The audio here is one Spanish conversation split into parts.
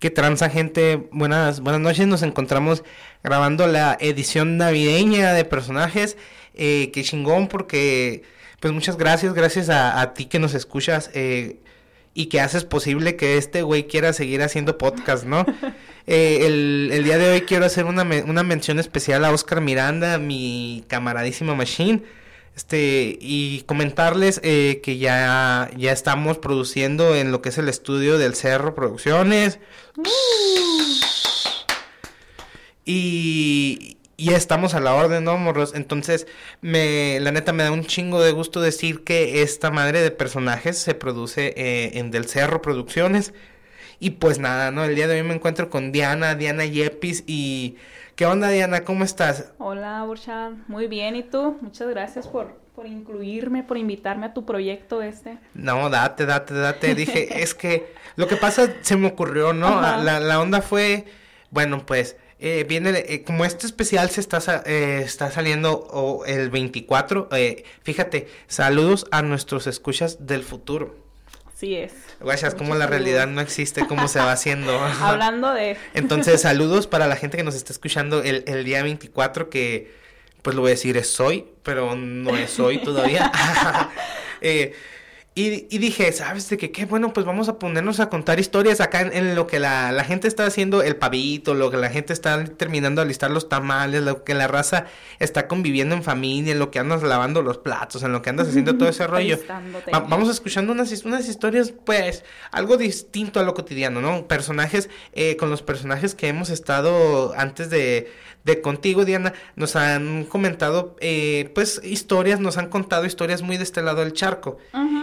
¿Qué transa gente? Buenas, buenas noches. Nos encontramos grabando la edición navideña de personajes. Eh, qué chingón porque, pues muchas gracias, gracias a, ti que nos escuchas eh, y que haces posible que este güey quiera seguir haciendo podcast, ¿no? Eh, el, día de hoy quiero hacer una, una mención especial a Oscar Miranda, mi camaradísima Machine este, y comentarles eh, que ya, ya estamos produciendo en lo que es el estudio del Cerro Producciones. Y, ya estamos a la orden, ¿no, morros? Entonces, me, la neta me da un chingo de gusto decir que esta madre de personajes se produce eh, en Del Cerro Producciones. Y pues nada, ¿no? El día de hoy me encuentro con Diana, Diana Yepis y ¿Qué onda, Diana? ¿Cómo estás? Hola, Burchard. Muy bien. ¿Y tú? Muchas gracias por, por incluirme, por invitarme a tu proyecto este. No, date, date, date. Dije, es que lo que pasa se me ocurrió, ¿no? La, la, onda fue, bueno, pues... Eh, viene, eh, como este especial se está, eh, está saliendo el 24, eh, fíjate, saludos a nuestros escuchas del futuro. Sí es. Guachas, como la realidad no existe, cómo se va haciendo. Hablando de... Entonces, saludos para la gente que nos está escuchando el, el día 24, que pues lo voy a decir es hoy, pero no es hoy todavía. eh, y, dije, ¿sabes de qué? Qué bueno, pues vamos a ponernos a contar historias acá en, lo que la, la, gente está haciendo el pavito, lo que la gente está terminando de alistar los tamales, lo que la raza está conviviendo en familia, en lo que andas lavando los platos, en lo que andas haciendo todo ese rollo. vamos escuchando unas, unas historias, pues, algo distinto a lo cotidiano, ¿no? Personajes, eh, con los personajes que hemos estado antes de de contigo, Diana, nos han comentado, eh, pues, historias, nos han contado historias muy de este lado del charco.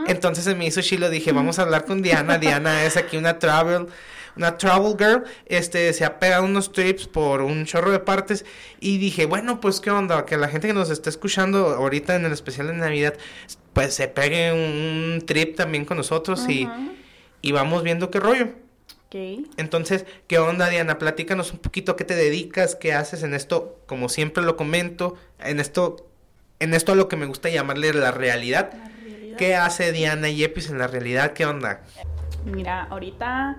Entonces se me hizo chilo, dije, vamos a hablar con Diana. Diana es aquí una travel, una travel girl, este, se ha pegado unos trips por un chorro de partes y dije, bueno, pues, ¿qué onda? Que la gente que nos está escuchando ahorita en el especial de Navidad, pues, se pegue un, trip también con nosotros y, y vamos viendo qué rollo. Entonces, ¿qué onda, Diana? Platícanos un poquito qué te dedicas, qué haces en esto, como siempre lo comento, en esto, en esto a lo que me gusta llamarle la realidad. ¿Qué hace Diana Yepis en la realidad? ¿Qué onda? Mira, ahorita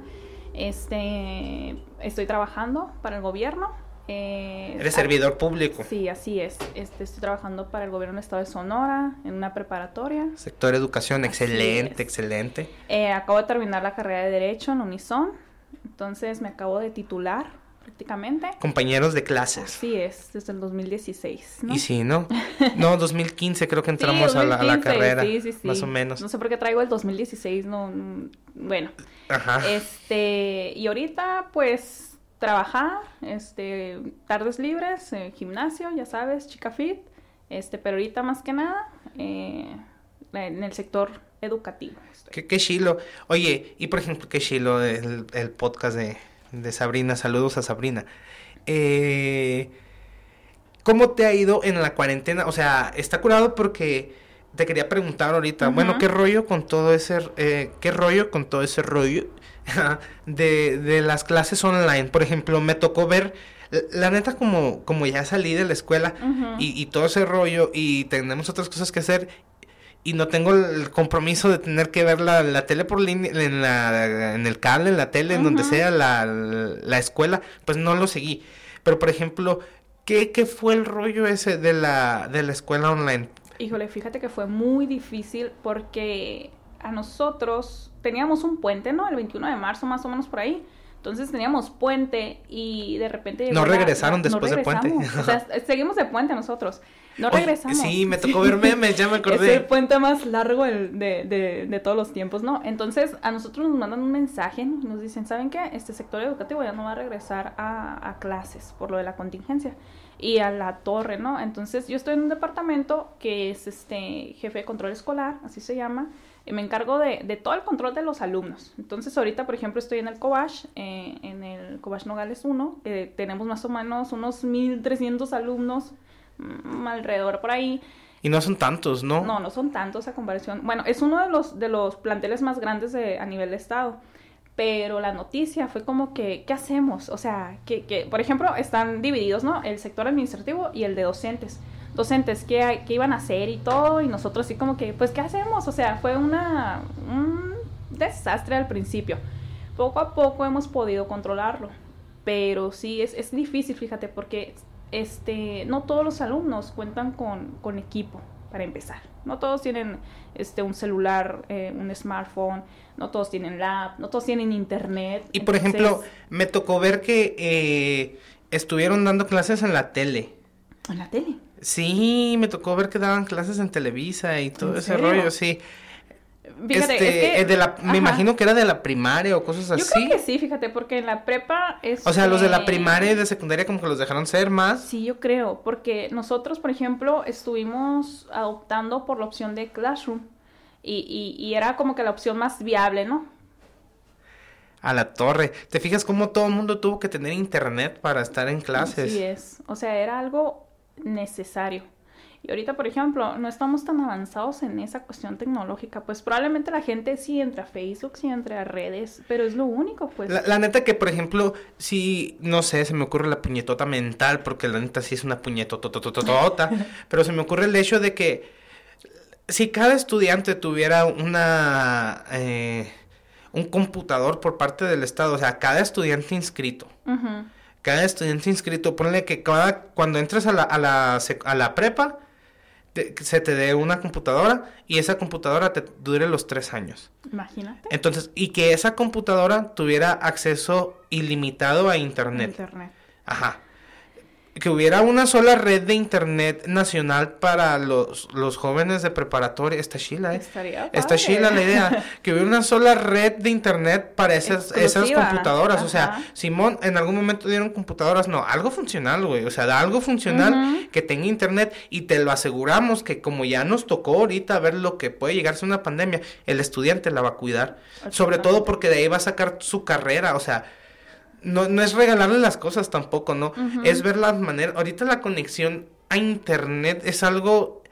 este, estoy trabajando para el gobierno. Eh, Eres servidor público. Sí, así es. Este, estoy trabajando para el gobierno del estado de Sonora en una preparatoria. Sector educación, excelente, excelente. Eh, acabo de terminar la carrera de Derecho en Unison. Entonces me acabo de titular prácticamente. Compañeros de clases. Así es, desde el 2016. ¿no? Y sí, ¿no? No, 2015 creo que entramos a, la, carrera. Sí, sí, sí. Más o menos. No sé por qué traigo el 2016, no. Bueno. Ajá. Este, y ahorita, pues, trabajar, este, tardes libres, eh, gimnasio, ya sabes, chica fit. Este, pero ahorita más que nada, eh, en el sector educativo. Qué, qué chilo. Oye, y por ejemplo, qué chilo el, el podcast de, de, Sabrina. Saludos a Sabrina. Eh, ¿Cómo te ha ido en la cuarentena? O sea, está curado porque te quería preguntar ahorita, bueno, ¿qué rollo con todo ese, eh, qué rollo con todo ese rollo de, de las clases online? Por ejemplo, me tocó ver la neta como, como ya salí de la escuela y, y, todo ese rollo y tenemos otras cosas que hacer y no tengo el compromiso de tener que ver la, la tele por línea, en, la, en el cable, en la tele, en donde sea la, la, escuela, pues no lo seguí. Pero, por ejemplo, ¿qué, ¿qué fue el rollo ese de la, de la escuela online? Híjole, fíjate que fue muy difícil porque a nosotros teníamos un puente, ¿no? El 21 de marzo, más o menos por ahí. Entonces teníamos puente y de repente... No regresaron después del puente. o sea, seguimos de puente nosotros. No regresamos. sí, me tocó ver memes, ya me acordé. es el puente más largo de, de, de, todos los tiempos, ¿no? Entonces, a nosotros nos mandan un mensaje, nos dicen, ¿saben qué? Este sector educativo ya no va a regresar a, a clases por lo de la contingencia y a la torre, ¿no? Entonces, yo estoy en un departamento que es este jefe de control escolar, así se llama, me encargo de, de todo el control de los alumnos. Entonces, ahorita, por ejemplo, estoy en el Cobach, eh, en el Cobach Nogales 1, eh, tenemos más o menos unos 1.300 alumnos Mm, alrededor por ahí. Y no son tantos, ¿no? No, no son tantos a comparación. Bueno, es uno de los, de los planteles más grandes de, a nivel de estado. Pero la noticia fue como que, ¿qué hacemos? O sea, que, que, por ejemplo, están divididos, ¿no? El sector administrativo y el de docentes. Docentes, ¿qué, qué iban a hacer y todo? Y nosotros así como que, pues, ¿qué hacemos? O sea, fue una, un desastre al principio poco a poco hemos podido controlarlo, pero sí es, es difícil, fíjate, porque este, no todos los alumnos cuentan con, con equipo para empezar. No todos tienen este, un celular, eh, un smartphone, no todos tienen lab, no todos tienen internet. Y por ejemplo, me tocó ver que eh, estuvieron dando clases en la tele. ¿En la tele? Sí, me tocó ver que daban clases en Televisa y todo ese rollo, sí. Fíjate, este, de la, me imagino que era de la primaria o cosas así. Yo creo que sí, fíjate, porque en la prepa es... O sea, los de la primaria y de secundaria como que los dejaron ser más. Sí, yo creo, porque nosotros, por ejemplo, estuvimos adoptando por la opción de Classroom y, y, y era como que la opción más viable, ¿no? A la torre. ¿Te fijas cómo todo el mundo tuvo que tener internet para estar en clases? Sí es. O sea, era algo necesario. Y ahorita, por ejemplo, no estamos tan avanzados en esa cuestión tecnológica. Pues probablemente la gente sí entra a Facebook, sí entra a redes, pero es lo único, pues. La, neta que, por ejemplo, si, no sé, se me ocurre la puñetota mental, porque la neta sí es una puñetotototota, pero se me ocurre el hecho de que si cada estudiante tuviera una... Eh, un computador por parte del Estado, o sea, cada estudiante inscrito. Cada estudiante inscrito, ponle que cada, cuando entres a la, a la, a la prepa, se te dé una computadora y esa computadora te dure los tres años. Imagínate. Entonces, y que esa computadora tuviera acceso ilimitado a Internet. Internet. Ajá que hubiera una sola red de internet nacional para los, los jóvenes de preparatoria. Está chila, ¿eh? Está chila la idea. Que hubiera una sola red de internet para esas, esas computadoras. O sea, Simón, en algún momento dieron computadoras. No, algo funcional, güey. O sea, da algo funcional que tenga internet. Y te lo aseguramos que como ya nos tocó ahorita ver lo que puede llegarse a una pandemia, el estudiante la va a cuidar. Sobre todo porque de ahí va a sacar su carrera. O sea, no, no es regalarle las cosas tampoco, ¿no? Es ver las maneras. Ahorita la conexión a internet es algo.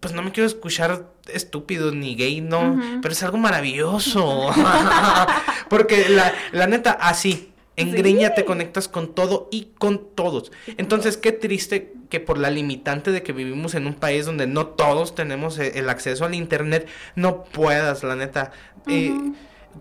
Pues no me quiero escuchar estúpido ni gay, no. Pero es algo maravilloso. Porque la, la neta, así. En Greña te conectas con todo y con todos. Entonces, qué triste que por la limitante de que vivimos en un país donde no todos tenemos e, el acceso al internet, no puedas, la neta. Eh,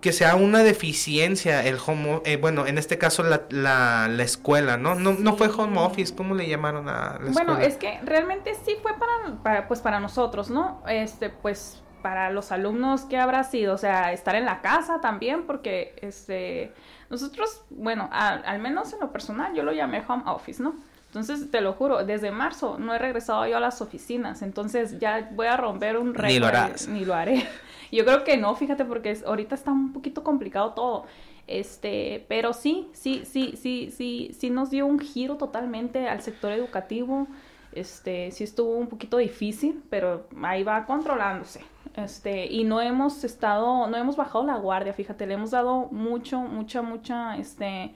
que sea una deficiencia el home eh, bueno en este caso la, la, la escuela no no no fue home office cómo le llamaron a la bueno es que realmente sí fue para, para, pues para nosotros no este pues para los alumnos qué habrá sido o sea estar en la casa también porque este nosotros bueno al menos en lo personal yo lo llamé home office no entonces, te lo juro, desde marzo no he regresado yo a las oficinas. Entonces, ya voy a romper un récord. Ni lo harás. Ni lo haré. Yo creo que no, fíjate, porque ahorita está un poquito complicado todo. Este, pero sí, sí, sí, sí, sí, sí nos dio un giro totalmente al sector educativo. Este, sí estuvo un poquito difícil, pero ahí va controlándose. Este, y no hemos estado, no hemos bajado la guardia, fíjate, le hemos dado mucho, mucha, mucha, este,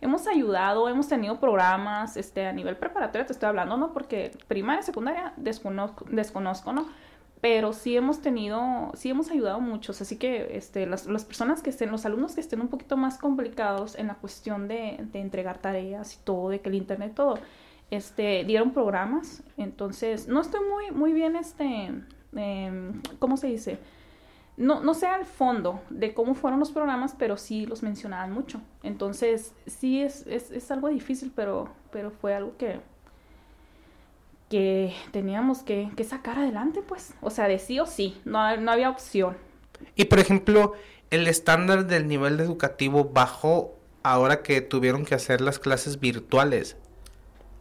hemos ayudado, hemos tenido programas, este, a nivel preparatorio te estoy hablando, ¿no? Porque primaria, secundaria, desconozco, desconozco ¿no? Pero sí hemos tenido, sí hemos ayudado muchos, así que este, las, las personas que estén, los alumnos que estén un poquito más complicados en la cuestión de, de entregar tareas y todo, de que el internet todo, este, dieron programas, entonces no estoy muy, muy bien, este, eh, ¿cómo se dice? no, no sé al fondo de cómo fueron los programas, pero sí los mencionaban mucho. Entonces, sí es, es, es algo difícil, pero, pero fue algo que, que teníamos que, que, sacar adelante, pues. O sea, de sí o sí, no, no había opción. Y por ejemplo, el estándar del nivel educativo bajó ahora que tuvieron que hacer las clases virtuales.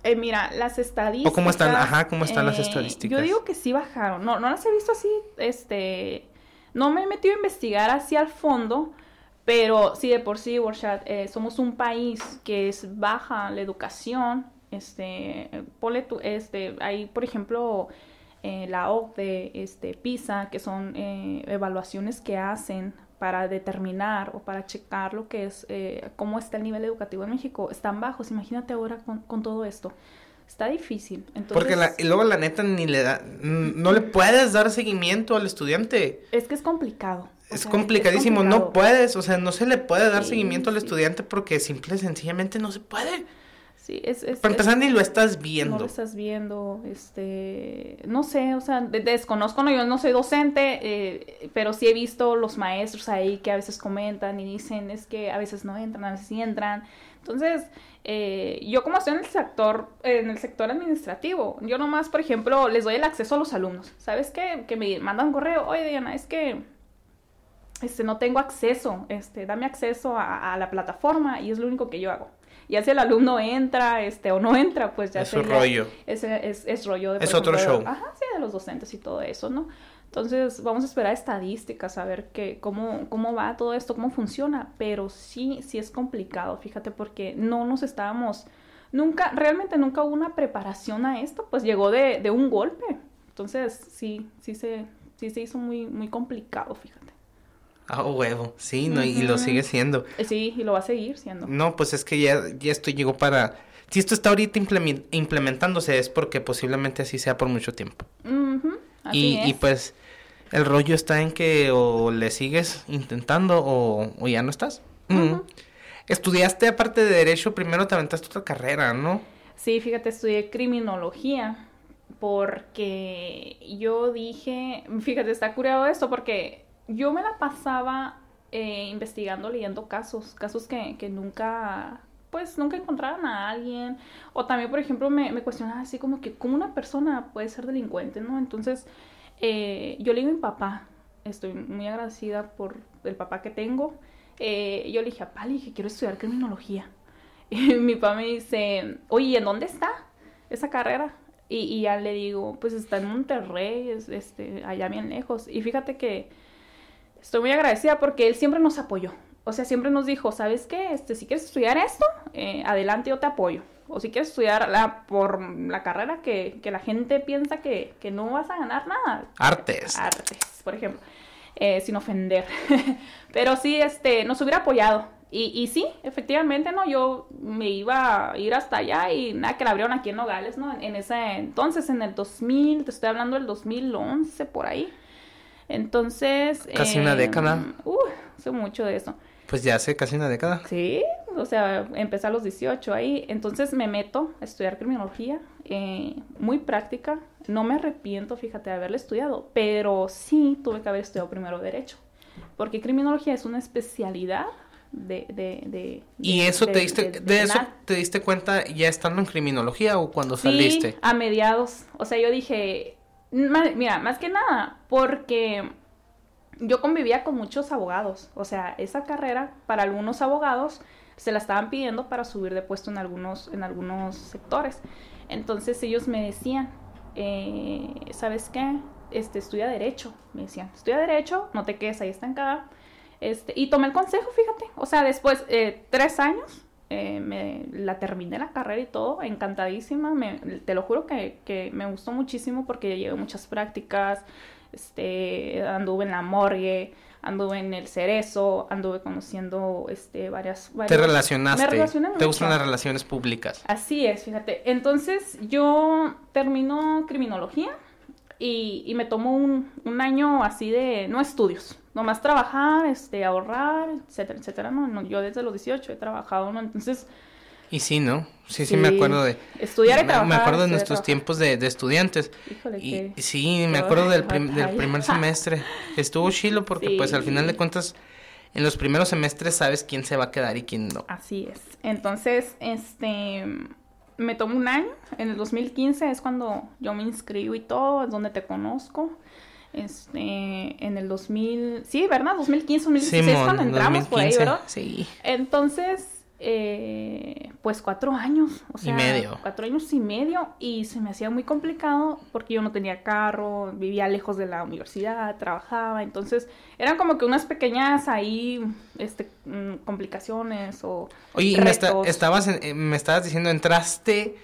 Eh, mira, las estadísticas. ¿O cómo están? Ajá, ¿cómo están las eh, estadísticas? Yo digo que sí bajaron. No, no las he visto así, este, no me he metido a investigar hacia el fondo, pero sí de por sí, Warshat, eh, somos un país que es baja la educación. Este, ponle tu, este, hay, por ejemplo, eh, la OCDE, este, PISA, que son eh, evaluaciones que hacen para determinar o para checar lo que es, eh, cómo está el nivel educativo en México, están bajos. Imagínate ahora con, con todo esto está difícil. Entonces, Porque la, luego la neta ni le da, no le puedes dar seguimiento al estudiante. Es que es complicado. Es complicadísimo, no puedes, o sea, no se le puede dar seguimiento al estudiante porque simple y sencillamente no se puede. Sí, es, es, Para es- empezar, ni lo estás viendo. no lo estás viendo, este, no sé, o sea, de- desconozco, no, yo no soy docente, eh, pero sí he visto los maestros ahí que a veces comentan y dicen, es que a veces no entran, a veces sí entran. Entonces, eh, yo como estoy en el sector, en el sector administrativo, yo nomás, por ejemplo, les doy el acceso a los alumnos. ¿Sabes qué? Que me mandan un correo, oye Diana, es que este, no tengo acceso, este, dame acceso a, a la plataforma y es lo único que yo hago. Ya si el alumno entra, este, o no entra, pues ya Es sería- rollo. es, es rollo de... Es otro de- show. Ajá, sí, de los docentes y todo eso, ¿no? Entonces, vamos a esperar estadísticas, a ver qué, cómo, cómo va todo esto, cómo funciona. Pero sí, sí es complicado, fíjate, porque no nos estábamos... Nunca, realmente nunca hubo una preparación a esto, pues llegó de, de un golpe. Entonces, sí, sí se, sí se hizo muy, muy complicado, fíjate. Ah, huevo. Sí, no, y lo sigue siendo. Eh, Sí, y lo va a seguir siendo. No, pues es que ya, ya esto llegó para... Si esto está ahorita implemen- implementándose es porque posiblemente así sea por mucho tiempo. Ujú, así Y, y es. pues el rollo está en que o le sigues intentando o, o ya no estás. Mm. Estudiaste aparte de derecho, primero te aventaste otra carrera, ¿no? Sí, fíjate, estudié criminología porque yo dije, fíjate, está curado esto porque yo me la pasaba eh, investigando, leyendo casos, casos que, que nunca, pues nunca encontraban a alguien. O también, por ejemplo, me, me cuestionaba así como que, ¿cómo una persona puede ser delincuente, no? Entonces, eh, yo le digo a mi papá, estoy muy agradecida por el papá que tengo. Eh, yo le dije, papá, le dije, quiero estudiar criminología. Y mi papá me dice, oye, ¿en dónde está esa carrera? Y, y ya le digo, pues está en Monterrey, es, este, allá bien lejos. Y fíjate que estoy muy agradecida porque él siempre nos apoyó. O sea, siempre nos dijo, ¿sabes qué? Este, si quieres estudiar esto, eh, adelante, yo te apoyo. O si quieres estudiar la, por la carrera que, que la gente piensa que, que no vas a ganar nada. Artes. Artes, por ejemplo. Eh, sin ofender. Pero sí, este, nos hubiera apoyado. Y, y sí, efectivamente, ¿no? Yo me iba a ir hasta allá y nada, que la abrieron aquí en Nogales, ¿no? En ese entonces, en el 2000, te estoy hablando del 2011, por ahí. Entonces... Casi una década. Uh, hace mucho de eso. Pues ya hace casi una década. Sí, o sea, empecé a los 18 ahí. Entonces me meto a estudiar criminología, eh, muy práctica. No me arrepiento, fíjate, de haberla estudiado, pero sí tuve que haber estudiado primero Derecho. Porque criminología es una especialidad de... de, de- ¿Y eso de- te diste, de- eso te diste cuenta ya estando en criminología o cuando Sí, saliste? a mediados. O sea, yo dije, mira, más que nada, porque yo convivía con muchos abogados. O sea, esa carrera para algunos abogados se la estaban pidiendo para subir de puesto en algunos, en algunos sectores. Entonces ellos me decían, eh, ¿sabes qué? Este, estudia derecho. Me decían, estudia derecho, no te quedes ahí estancada. Este, y tomé el consejo, fíjate. O sea, después, eh, tres años, eh, me, la terminé la carrera y todo, encantadísima. Me, te lo juro que, que me gustó muchísimo porque llevé muchas prácticas. Este, anduve en la morgue, anduve en el cerezo, anduve conociendo este, varias, Te varios- relacionaste. Me relacioné Te gustan las relaciones públicas. Así es, fíjate. Entonces yo termino criminología y, y me tomo un, un año así de, no estudios, nomás trabajar, este, ahorrar, etcétera, etcétera. No, No, yo desde los 18 he trabajado, ¿no? Entonces, Y sí, ¿no? Sí, sí, me acuerdo de... Estudiar y trabajar. Me acuerdo de y nuestros trabajar. tiempos de, de estudiantes. Híjole, Y, sí, me acuerdo del, prim- del primer semestre. Estuvo chilo porque pues al final de cuentas en los primeros semestres sabes quién se va a quedar y quién no. Así es. Entonces, este, me tomó un año. En el 2015 es cuando yo me inscribo y todo, es donde te conozco. Este, en el 2000, sí, ¿verdad? 2015, 2016 Simón, cuando entramos por ahí, 2015, ¿verdad? Sí. Entonces, eh, pues cuatro años, o Y medio. cuatro años y medio y se me hacía muy complicado porque yo no tenía carro, vivía lejos de la universidad, trabajaba, entonces eran como que unas pequeñas ahí, este, mm, complicaciones o Oye, y me, retos. estabas en- eh, me estabas diciendo, entraste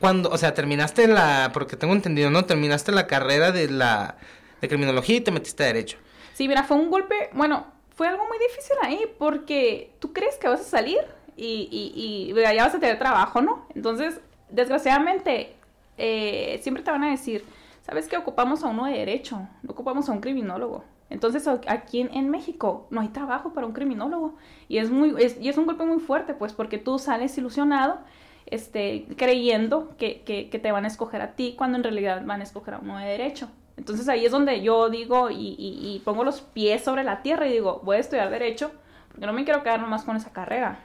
cuando, o sea, terminaste la, porque tengo entendido, ¿no? Terminaste la carrera de la de criminología y te metiste a derecho. Sí, mira, fue un golpe, bueno, fue algo muy difícil ahí porque tú crees que vas a salir y, y, y ya vas a tener trabajo, ¿no? Entonces, desgraciadamente, eh, siempre te van a decir, ¿sabes qué? Ocupamos a uno de derecho, no ocupamos a un criminólogo. Entonces aquí en, México no hay trabajo para un criminólogo y es, muy, y es un golpe muy fuerte, pues porque tú sales ilusionado este, creyendo que, que, que, te van a escoger a ti cuando en realidad van a escoger a uno de derecho. Entonces ahí es donde yo digo y, y, pongo los pies sobre la tierra y digo, voy a estudiar derecho porque no me quiero quedar nomás con esa carrera.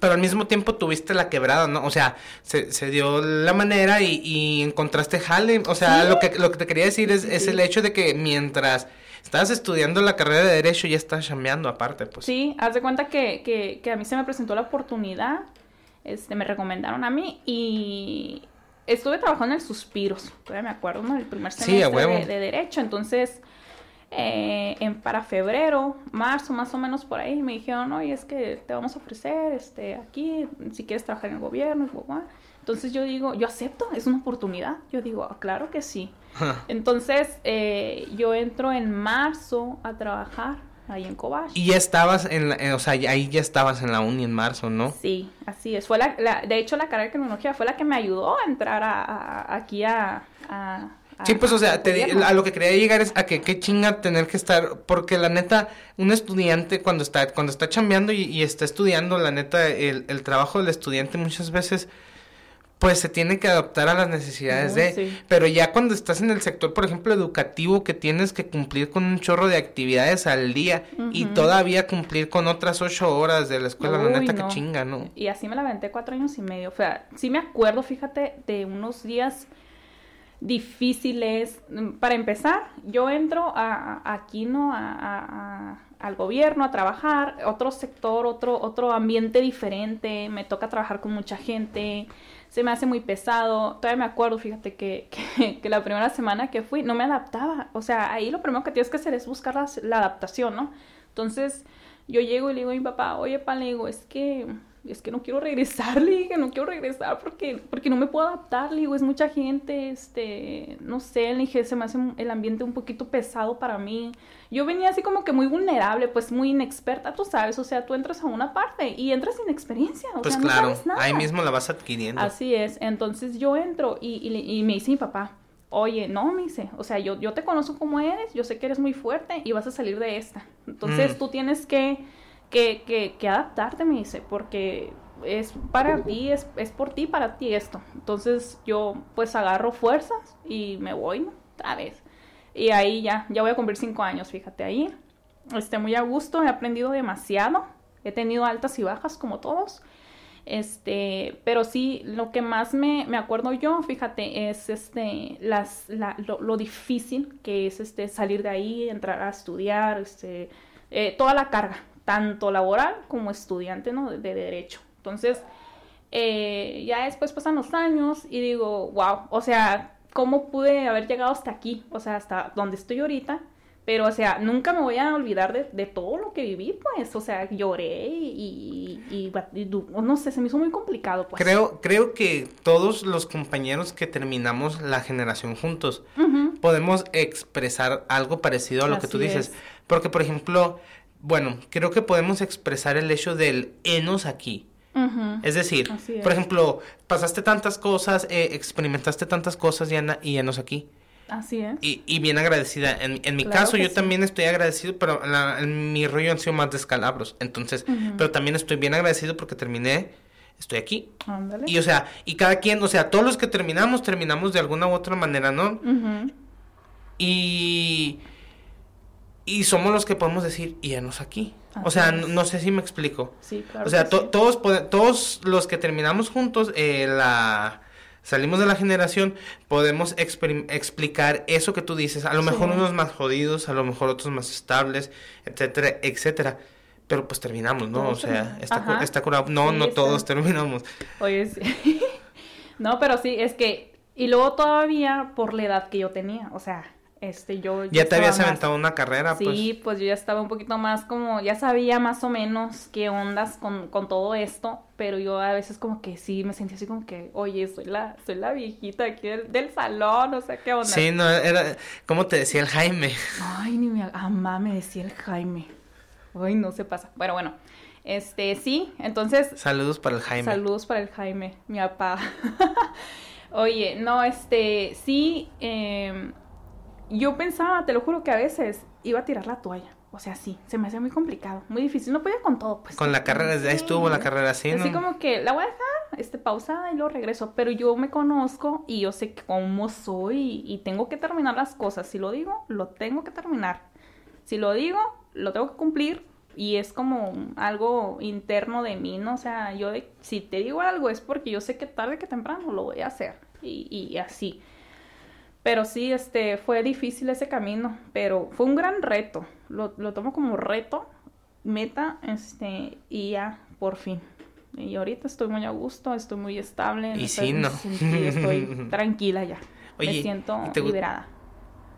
Pero al mismo tiempo tuviste la quebrada, ¿no? O sea, se, se dio la manera y, y encontraste jale. O sea, lo, que, lo que te quería decir es, es el hecho de que mientras estabas estudiando la carrera de Derecho ya estás chambeando aparte, pues. Sí, haz de cuenta que, que, que a mí se me presentó la oportunidad este, me recomendaron a mí y estuve trabajando en el Suspiros, todavía me acuerdo, ¿no? El primer semestre de, Derecho, entonces... Eh, en, para febrero, marzo, más o menos por ahí, me dijeron, oye, es que te vamos a ofrecer este, aquí, si quieres trabajar en el gobierno, entonces yo digo, yo acepto, es una oportunidad, yo digo, ah, claro que sí. entonces eh, yo entro en marzo a trabajar ahí en Cobach. Y ya estabas en, la, o sea, ahí ya estabas en la uni en marzo, ¿no? Sí, así es. Fue la, de hecho, la carrera de criminología fue la que me ayudó a entrar a, aquí a, Sí, pues, o sea, te, a lo que quería llegar es a que qué chinga tener que estar, porque la neta, un estudiante cuando está, cuando está chambeando y, y está estudiando, la neta, el, el trabajo del estudiante muchas veces pues se tiene que adaptar a las necesidades de, pero ya cuando estás en el sector, por ejemplo, educativo, que tienes que cumplir con un chorro de actividades al día y todavía cumplir con otras ocho horas de la escuela, la neta que chinga, ¿no? Y así me la aventé cuatro años y medio, o sea, sí me acuerdo, fíjate, de unos días difíciles. Para empezar, yo entro a, aquí, ¿no? A, al gobierno a trabajar, otro sector, otro, otro ambiente diferente, me toca trabajar con mucha gente, se me hace muy pesado. Todavía me acuerdo, fíjate, que, que, la primera semana que fui no me adaptaba. O sea, ahí lo primero que tienes que hacer es buscar la, adaptación, ¿no? Entonces, yo llego y le digo a mi papá, oye, pa, le digo, es que es que no quiero regresar, le dije, no quiero regresar porque, porque no me puedo adaptar, le digo, es mucha gente, este, no sé, le dije, se me hace el ambiente un poquito pesado para mí. Yo venía así como que muy vulnerable, pues muy inexperta, tú sabes, o sea, tú entras a una parte y entras sin experiencia, o pues sea, claro, no sabes nada. ahí mismo la vas adquiriendo. Así es, entonces yo entro y, y, y me dice mi papá, oye, no, me dice, o sea, yo, yo te conozco como eres, yo sé que eres muy fuerte y vas a salir de esta. Entonces mm. tú tienes que que, que, que adaptarte, me dice, porque es para ti, es, es por ti, para ti esto. Entonces yo pues agarro fuerzas y me voy, ¿no? Otra vez. Y ahí ya, ya voy a cumplir cinco años, fíjate ahí. Este, muy a gusto, he aprendido demasiado. He tenido altas y bajas como todos. Este, pero sí, lo que más me, me acuerdo yo, fíjate, es este, las, la, lo, lo, difícil que es este, salir de ahí, entrar a estudiar, este, eh, toda la carga, tanto laboral como estudiante ¿no? de, derecho. Entonces, eh, ya después pasan los años y digo, wow, o sea, ¿cómo pude haber llegado hasta aquí? O sea, hasta donde estoy ahorita. Pero, o sea, nunca me voy a olvidar de, todo lo que viví, pues. O sea, lloré y, y, no sé, se me hizo muy complicado, pues. Creo, creo que todos los compañeros que terminamos la generación juntos podemos expresar algo parecido a lo que tú dices. Porque, por ejemplo, bueno, creo que podemos expresar el hecho del enos aquí. Es decir, por ejemplo, pasaste tantas cosas, eh, experimentaste tantas cosas y, y enos aquí. Así es. Y, y bien agradecida. En, en mi caso, yo también estoy agradecido, pero en mi rollo han sido más descalabros. Entonces, pero también estoy bien agradecido porque terminé, estoy aquí. Ándale. Y o sea, y cada quien, o sea, todos los que terminamos, terminamos de alguna u otra manera, ¿no? Y y somos los que podemos decir, y nos aquí. o sea, no, sé si me explico. Sí, claro. O sea, todos, todos los que terminamos juntos, eh, la salimos de la generación, podemos explicar eso que tú dices. A lo mejor unos más jodidos, a lo mejor otros más estables, etcétera, etcétera. Pero pues terminamos, ¿no? o sea, está, está curado. No, no todos terminamos. Oye, sí. no, pero sí, es que... Y luego todavía por la edad que yo tenía, o sea, este, yo... Ya, te habías aventado una carrera, sí, pues. pues yo ya estaba un poquito más como, ya sabía más o menos qué ondas con, con todo esto, pero yo a veces como que sí me sentía así como que, oye, soy la, soy la viejita aquí del, salón, o sea, qué onda. Sí, no, era, ¿cómo te decía el Jaime? Ay, ni me, mamá me decía el Jaime. Ay, no se pasa. Bueno, bueno, este, sí, entonces... Saludos para el Jaime. Saludos para el Jaime, mi papá. Oye, no, este, sí, eh yo pensaba, te lo juro que a veces iba a tirar la toalla. O sea, sí, se me hacía muy complicado, muy difícil. No podía con todo, pues. Con la carrera, desde ahí estuvo la carrera así, ¿no? Así como que la voy a dejar este, pausada y luego regreso. Pero yo me conozco y yo sé cómo soy y, tengo que terminar las cosas. Si lo digo, lo tengo que terminar. Si lo digo, lo tengo que cumplir. Y es como algo interno de mí, ¿no? O sea, yo si te digo algo es porque yo sé que tarde que temprano lo voy a hacer. Y, y así. Pero sí, este, fue difícil ese camino, pero fue un gran reto. Lo, lo tomo como reto, meta, este, y ya, por fin. Y ahorita estoy muy a gusto, estoy muy estable. Y sí, no. estoy tranquila ya. me siento liberada.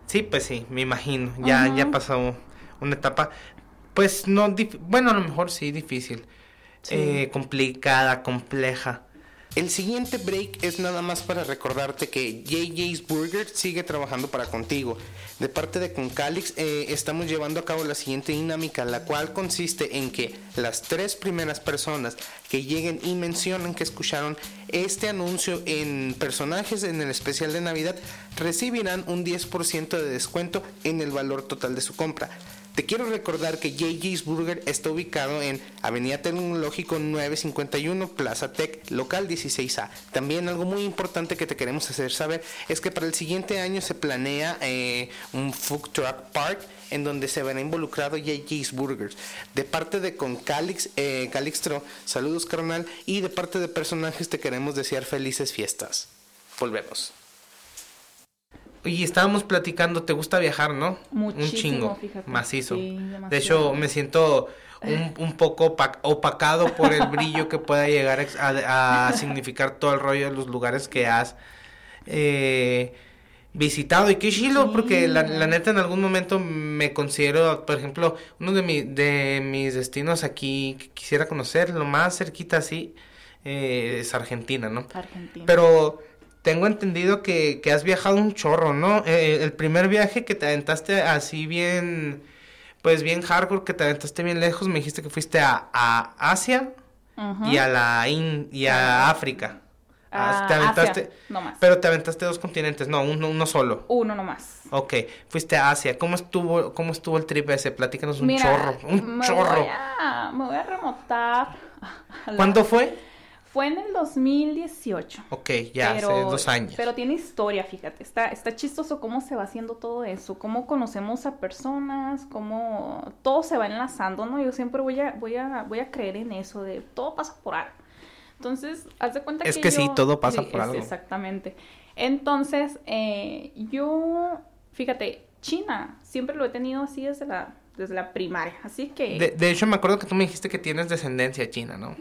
Sí, pues sí, me imagino. Ya, ya pasó una etapa, pues no, bueno, a lo mejor sí, difícil. Eh, complicada, compleja. El siguiente break es nada más para recordarte que JJ's Burger sigue trabajando para contigo. De parte de Concalix eh, estamos llevando a cabo la siguiente dinámica, la cual consiste en que las tres primeras personas que lleguen y mencionen que escucharon este anuncio en personajes en el especial de Navidad recibirán un 10% de descuento en el valor total de su compra. Te quiero recordar que JJ's Burger está ubicado en Avenida Tecnológico 951, Plaza Tech, local 16A. También algo muy importante que te queremos hacer saber es que para el siguiente año se planea eh, un Food Truck Park en donde se verá involucrado JJ's Burgers. De parte de con Calix, eh, Calixtro, saludos carnal, y de parte de personajes te queremos desear felices fiestas. Volvemos. Y estábamos platicando, ¿te gusta viajar, no? Muchísimo, un chingo, macizo. de hecho, me siento un, un poco opacado por el brillo que pueda llegar a, significar todo el rollo de los lugares que has eh, visitado. Y qué chilo, porque la, neta en algún momento me considero, por ejemplo, uno de, mi, de mis destinos aquí que quisiera conocer, lo más cerquita así, eh, es Argentina, ¿no? Argentina. Pero tengo entendido que, que has viajado un chorro, ¿no? Eh, el primer viaje que te aventaste así bien, pues bien hardcore, que te aventaste bien lejos, me dijiste que fuiste a, a Asia y a la y a África. Ah, te aventaste, no más. Pero te aventaste dos continentes, no, uno, uno solo. Uno nomás. Ok, fuiste a Asia. ¿Cómo estuvo, cómo estuvo el trip ese? Platícanos un chorro, un chorro. me voy a remontar. ¿Cuándo fue? Fue en el 2018. Ok, ya hace dos años. Pero tiene historia, fíjate. Está, está chistoso cómo se va haciendo todo eso, cómo conocemos a personas, cómo todo se va enlazando, ¿no? Yo siempre voy a, voy a, voy a creer en eso, de todo pasa por algo. Entonces, haz de cuenta es que. Es que sí, todo pasa por algo. Exactamente. Entonces, eh, yo, fíjate, China, siempre lo he tenido así desde la, desde la primaria. Así que. De, de hecho, me acuerdo que tú me dijiste que tienes descendencia china, ¿no?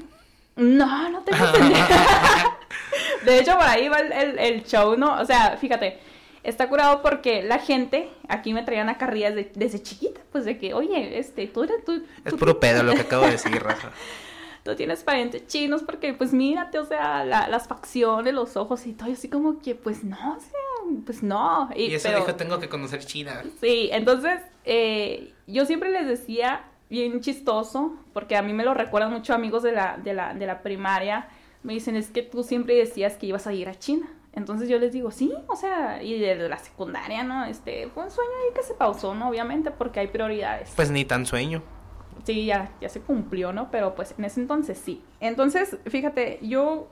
No, no tengo De hecho, por ahí va el, el, show, ¿no? O sea, fíjate, está curado porque la gente aquí me traían a carrillas desde chiquita, pues de que, oye, este, tú eres tú. Es puro pedo lo que acabo de decir, Rafa. tú tienes parientes chinos porque, pues mírate, o sea, las facciones, los ojos y todo, y así como que, pues no, o sea, pues no. Y, eso dijo, tengo que conocer China. Sí, entonces, eh, yo siempre les decía bien chistoso, porque a mí me lo recuerdan mucho amigos de la, de la, de la primaria. Me dicen, es que tú siempre decías que ibas a ir a China. Entonces yo les digo, sí, o sea, y de la secundaria, ¿no? Este, fue un sueño ahí que se pausó, ¿no? Obviamente, porque hay prioridades. Pues ni tan sueño. Sí, ya, ya se cumplió, ¿no? Pero pues en ese entonces sí. Entonces, fíjate, yo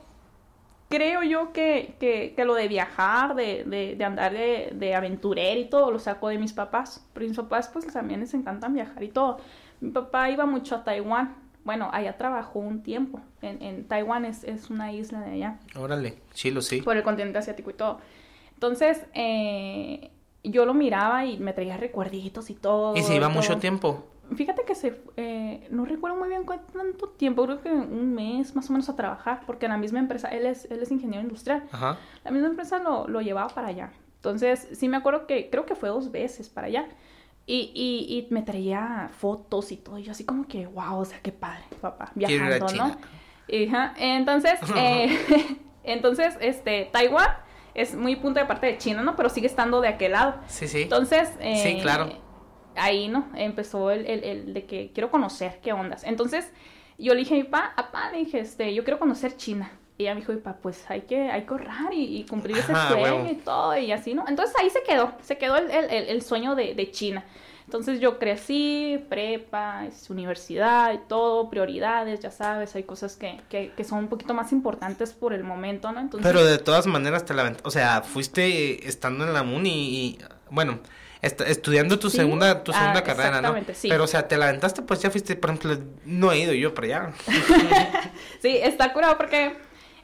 creo yo que, que, que lo de viajar, de, de, de andar de, de aventurero y todo, lo saco de mis papás. Pero mis papás, pues también les encantan viajar y todo. Mi papá iba mucho a Taiwán. Bueno, allá trabajó un tiempo. En, en Taiwán es, es, una isla de allá. Órale, chilo, sí. Por el continente asiático y todo. Entonces, eh, yo lo miraba y me traía recuerditos y todo. ¿Y se iba mucho tiempo? Fíjate que se, eh, no recuerdo muy bien cuánto tiempo, creo que un mes más o menos a trabajar, porque la misma empresa, él es, él es ingeniero industrial, Ajá. la misma empresa lo, lo llevaba para allá. Entonces, sí me acuerdo que creo que fue dos veces para allá. Y, y, y, me traía fotos y todo. Y yo así como que, wow, o sea, qué padre, papá, viajando, ¿no? Ajá. Entonces, eh, entonces, este, Taiwán es muy punto de parte de China, ¿no? Pero sigue estando de aquel lado. Sí, sí. Entonces, eh, sí, claro. Ahí, ¿no? Empezó el, el, el, de que quiero conocer qué ondas. Entonces, yo le dije a mi papá, papá, le dije, este, yo quiero conocer China. Y ella me dijo, pa, pues hay que, hay que ahorrar y, y cumplir ese Ajá, sueño huevo. y todo, y así, ¿no? Entonces ahí se quedó, se quedó el, el, el- sueño de, de China. Entonces yo crecí, prepa, universidad y todo, prioridades, ya sabes, hay cosas que, que, que son un poquito más importantes por el momento, ¿no? Entonces, Pero de todas maneras te la O sea, fuiste estando en la MUNI y, bueno, est- estudiando tu Sí, segunda, tu ah, segunda carrera, ¿no? exactamente, sí. Pero, o sea, te la aventaste, pues ya fuiste, por ejemplo, no he ido yo para allá. Sí, está curado porque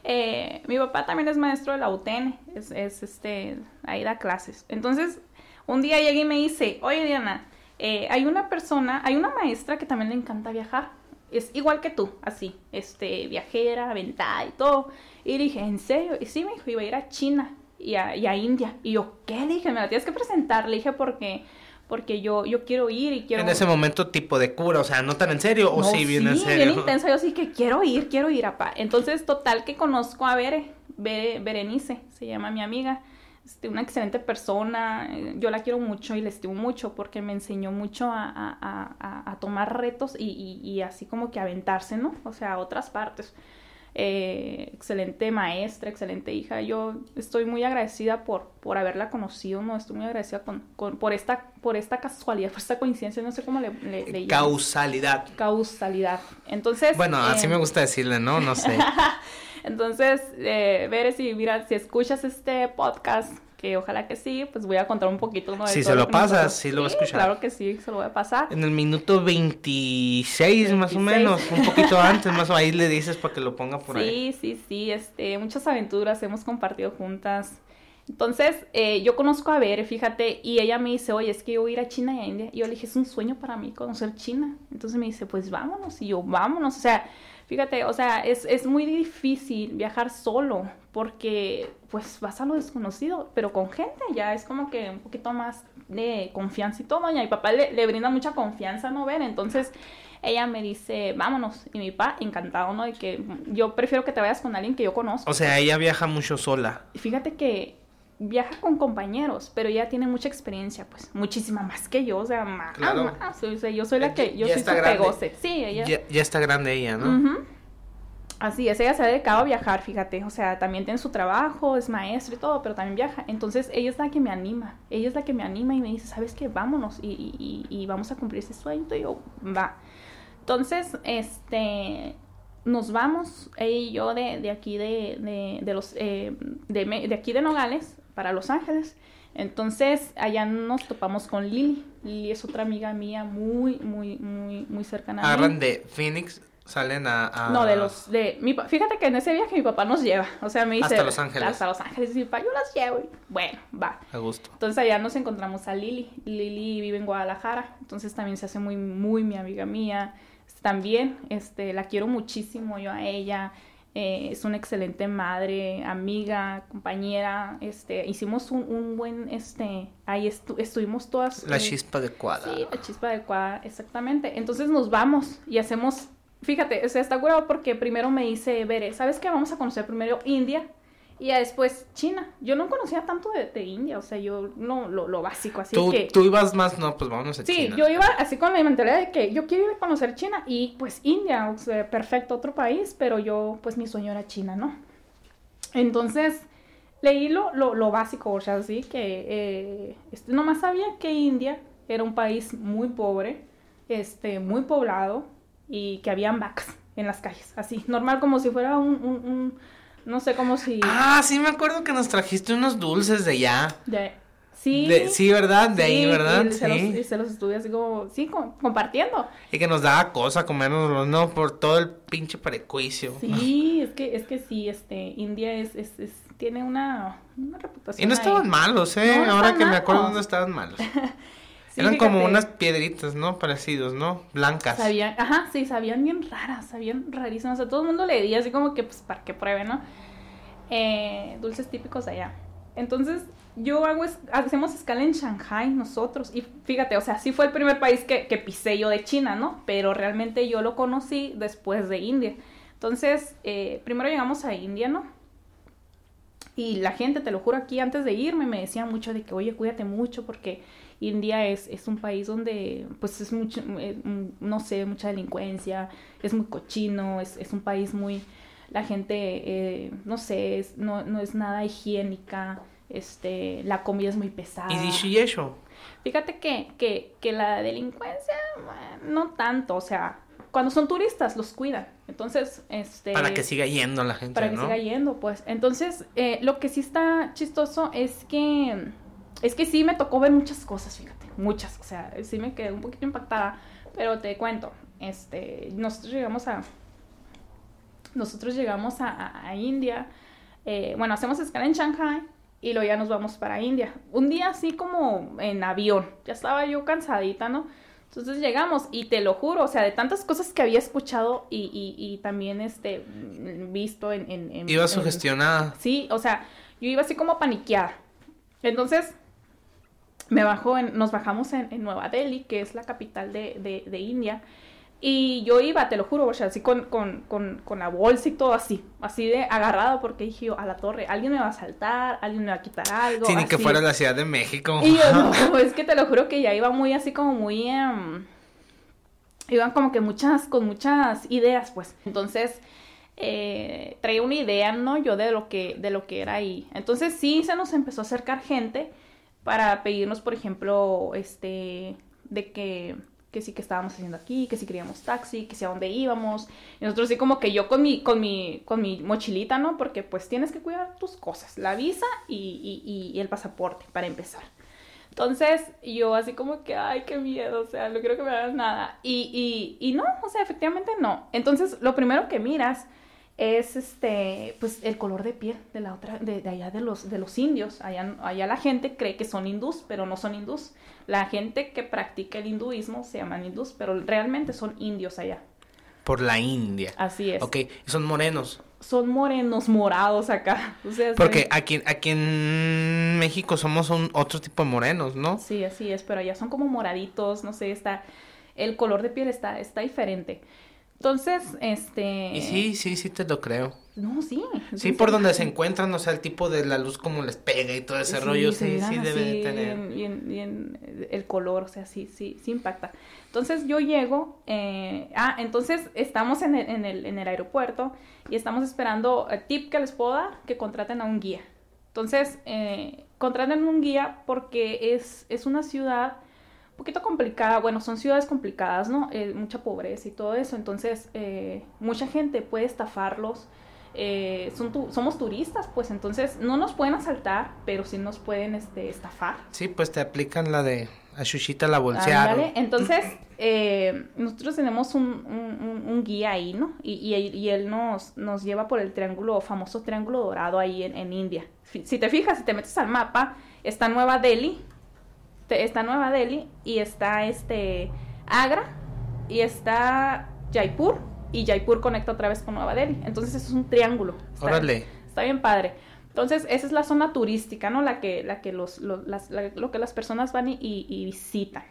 eh, mi papá también es maestro de la UTN, es, es, este, ahí da clases. Entonces, un día llegué y me dice, oye Diana, eh, hay una persona, hay una maestra que también le encanta viajar. Es igual que tú, así, este, viajera, aventada y todo. Y dije, ¿en serio? Y sí, me dijo, iba a ir a China y a, y a India. Y yo, ¿qué? Le dije, me la tienes que presentar. Le dije, porque, porque yo, yo quiero ir y quiero... En ese momento, tipo de cura, o sea, no tan en serio, o No, sí, bien en serio. bien intensa. Yo sí que quiero ir, quiero ir, apá. Entonces, total que conozco a Bere, Bere- Berenice, se llama mi amiga. Este, una excelente persona. eh, Yo la quiero mucho y la estimo mucho porque me enseñó mucho a, a- a- a- a tomar retos y, y- y así como que aventarse, ¿no? O sea, a otras partes. Eh, excelente maestra, excelente hija. Yo estoy muy agradecida por, por haberla conocido, ¿no? Estoy muy agradecida con, con- por, esta, por esta casualidad, por esta coincidencia, no sé cómo le, le, Causalidad. causalidad. Entonces. Bueno, así eh, me gusta decirle, ¿no? No sé. Entonces, eh, ver si, mira, si escuchas este podcast, que ojalá que sí, pues voy a contar un poquito, ¿no? de Si todo se lo nos pasas, sí lo va a escuchar. Claro que sí, se lo voy a pasar. En el minuto 26, más o 26. menos, un poquito antes, más o ahí le dices para que lo ponga por ahí. Sí, sí, sí, este, muchas aventuras hemos compartido juntas. Entonces, eh, yo conozco a Bere, fíjate, y ella me dice, oye, es que yo voy a ir a China y a India. Y yo le dije, es un sueño para mí conocer China. Entonces me dice, pues vámonos. Y yo, vámonos. O sea, fíjate, o sea, es, es muy difícil viajar solo porque, pues, vas a lo desconocido, pero con gente ya es como que un poquito más de confianza y todo. Y a mi papá le, le brinda mucha confianza, ¿no? Ver, entonces ella me dice, vámonos. Y mi papá, encantado, ¿no? De que yo prefiero que te vayas con alguien que yo conozco. O sea, ella viaja mucho sola. Y fíjate que viaja con compañeros, pero ella tiene mucha experiencia, pues, muchísima más que yo, o sea, más, Claro. más, o sea, yo soy la que, yo Ya soy su pegoce. Sí, ella. Ya, ya está grande ella, ¿no? Ujú. Así es, ella se ha dedicado a viajar, fíjate, o sea, también tiene su trabajo, es maestra y todo, pero también viaja. Entonces, ella es la que me anima, ella es la que me anima y me dice, ¿sabes qué? Vámonos y, y- y- y vamos a cumplir ese sueño. Y yo, va. Entonces, este, nos vamos, ella y yo, de, de aquí de, de, de los, eh, de aquí de Nogales para Los Ángeles. Entonces, allá nos topamos con Lili. Lili es otra amiga mía muy, muy, muy, muy cercana a mí. Agarran de Phoenix, salen a... a- No, de los, de, mi, fíjate que en ese viaje mi papá nos lleva, o sea, me dice... Hasta Los Ángeles. Hasta Los Ángeles, y mi papá, yo las llevo, y bueno, va. A gusto. Entonces allá nos encontramos a Lili, Lili vive en Guadalajara, entonces también se hace muy, muy mi amiga mía, también, este, la quiero muchísimo yo a ella, eh, es una excelente madre, amiga, compañera, este, hicimos un, un buen, este, ahí estu- estuvimos todas... La eh, chispa adecuada. Sí, la chispa adecuada, exactamente. Entonces nos vamos y hacemos, fíjate, o sea, está curado porque primero me dice, Bere, ¿sabes qué? Vamos a conocer primero India y después China. Yo no conocía tanto de, de India, o sea, yo no, lo, lo básico, así ¿Tú, que... tú ibas más, no, pues vámonos a Sí, China. yo iba así con la mentalidad de que yo quiero ir a conocer China y pues India, o sea, perfecto, otro país, pero yo, pues mi sueño era China, ¿no? Entonces, leí lo, lo, lo básico, o sea, así que eh, este, nomás sabía que India era un país muy pobre, este, muy poblado y que habían vacas en las calles, así, normal como si fuera un, un, un- no sé, como si... Ah, sí me acuerdo que nos trajiste unos dulces de allá. de- sí, De- sí, ¿verdad? De ahí, sí, ¿verdad? Y se, los, Sí. y se los estuve así como, sí, com- compartiendo. Y que nos daba cosa comérnoslo, ¿no? Por todo el pinche prejuicio. Sí, es que, es que sí, este, India es, es, es- tiene una, una reputación. Y no ahí. estaban malos, ¿eh? No, Ahora que me acuerdo no estaban malos. Sí, Eran como unas piedritas, ¿no? Parecidos, ¿no? Blancas. Sabían, ajá, sí, sabían bien raras, sabían rarísimas. O sea, todo el mundo le di así como que, pues, para que pruebe, ¿no? Eh, dulces típicos de allá. Entonces, yo hago, es- hacemos escala en Shanghai nosotros. Y fíjate, o sea, sí fue el primer país que, que pisé yo de China, ¿no? Pero realmente yo lo conocí después de India. Entonces, eh, primero llegamos a India, ¿no? Y la gente, te lo juro, aquí antes de irme me decía mucho de que, oye, cuídate mucho porque India es, es un país donde, pues, es mucho, eh, mm, no sé, mucha delincuencia, es muy cochino, es, es un país muy, la gente, eh, no sé, es- no, no es nada higiénica, este, la comida es muy pesada. ¿Y eso? Fíjate que, que, que la delincuencia, bueno, no tanto, o sea, cuando son turistas los cuidan. Entonces, este... Para que siga yendo la gente, para que ¿no? siga yendo, pues. Entonces, eh, lo que sí está chistoso es que, es que sí me tocó ver muchas cosas, fíjate, muchas, o sea, sí me quedé un poquito impactada, pero te cuento, este, nosotros llegamos a, nosotros llegamos a, a- a India, eh, bueno, hacemos escala en Shanghai y luego ya nos vamos para India. Un día así como en avión, ya estaba yo cansadita, ¿no? Entonces llegamos y te lo juro, o sea, de tantas cosas que había escuchado y, y, y también este visto en... en, en- Iba en- sugestionada. Sí, o sea, yo iba así como paniqueada. Entonces, me bajó en, nos bajamos en, en Nueva Delhi, que es la capital de, de, de India. Y yo iba, te lo juro, o sea, así con, con, con, con la bolsa y todo así, así de agarrado, porque dije yo, a la torre, alguien me va a saltar, alguien me va a quitar algo. Sí, ni que fuera la Ciudad de México. Y yo, no, es que te lo juro que ya iba muy así como muy... em, iban como que muchas, con muchas ideas, pues. Entonces, eh, traía una idea, ¿no? Yo de lo que, de lo que era ahí. Entonces sí se nos empezó a acercar gente para pedirnos, por ejemplo, este, de que, que sí que estábamos haciendo aquí, que si queríamos taxi, que si a dónde íbamos. Y nosotros sí como que yo con mi, con mi, con mi mochilita, ¿no? Porque pues tienes que cuidar tus cosas, la visa y, y, el pasaporte, para empezar. Entonces, yo así como que, ay, qué miedo, o sea, no quiero que me hagan nada. Y, y, y no, o sea, efectivamente no. Entonces, lo primero que miras es este, pues el color de piel de la otra, de, de allá de los, de los indios. Allá, allá la gente cree que son hindús, pero no son hindús. La gente que practica el hinduismo se llaman hindús, pero realmente son indios allá. Por la India. Así es. Ok, son morenos. Son morenos, morados acá. O sea, Porque aquí, aquí en México somos un otro tipo de morenos, ¿no? Sí, así es, pero allá son como moraditos, no sé, está, el color de piel está, está diferente. Entonces, este... Y sí, sí, sí te lo creo. No, sí. Sí, por donde se encuentran, o sea, el tipo de la luz como les pega y todo ese rollo, sí, sí debe de tener. Bien, bien, eh, el color, o sea, sí, sí, sí impacta. Entonces yo llego, eh, ah, entonces estamos en el, en el, en el aeropuerto y estamos esperando, el tip que les puedo dar, que contraten a un guía. Entonces, eh, contraten un guía porque es, es una ciudad poquito complicada, bueno, son ciudades complicadas, ¿no? Eh, mucha pobreza y todo eso, entonces eh, mucha gente puede estafarlos, eh, son tu- somos turistas, pues entonces no nos pueden asaltar, pero sí nos pueden este, estafar. Sí, pues te aplican la de a Chuchita la bolsearon. Ándale. Entonces, eh, nosotros tenemos un, un- un- guía ahí, ¿no? Y, y- y él nos, nos lleva por el triángulo, famoso triángulo dorado ahí en, en India. Si te fijas, si te metes al mapa, está Nueva Delhi, está Nueva Delhi y está este Agra y está Jaipur y Jaipur conecta otra vez con Nueva Delhi. Entonces, eso es un triángulo. Está- Órale. Está bien padre. Entonces, esa es la zona turística, ¿no? La que, la que los, lo, las- la- lo que las personas van y, y- y visitan.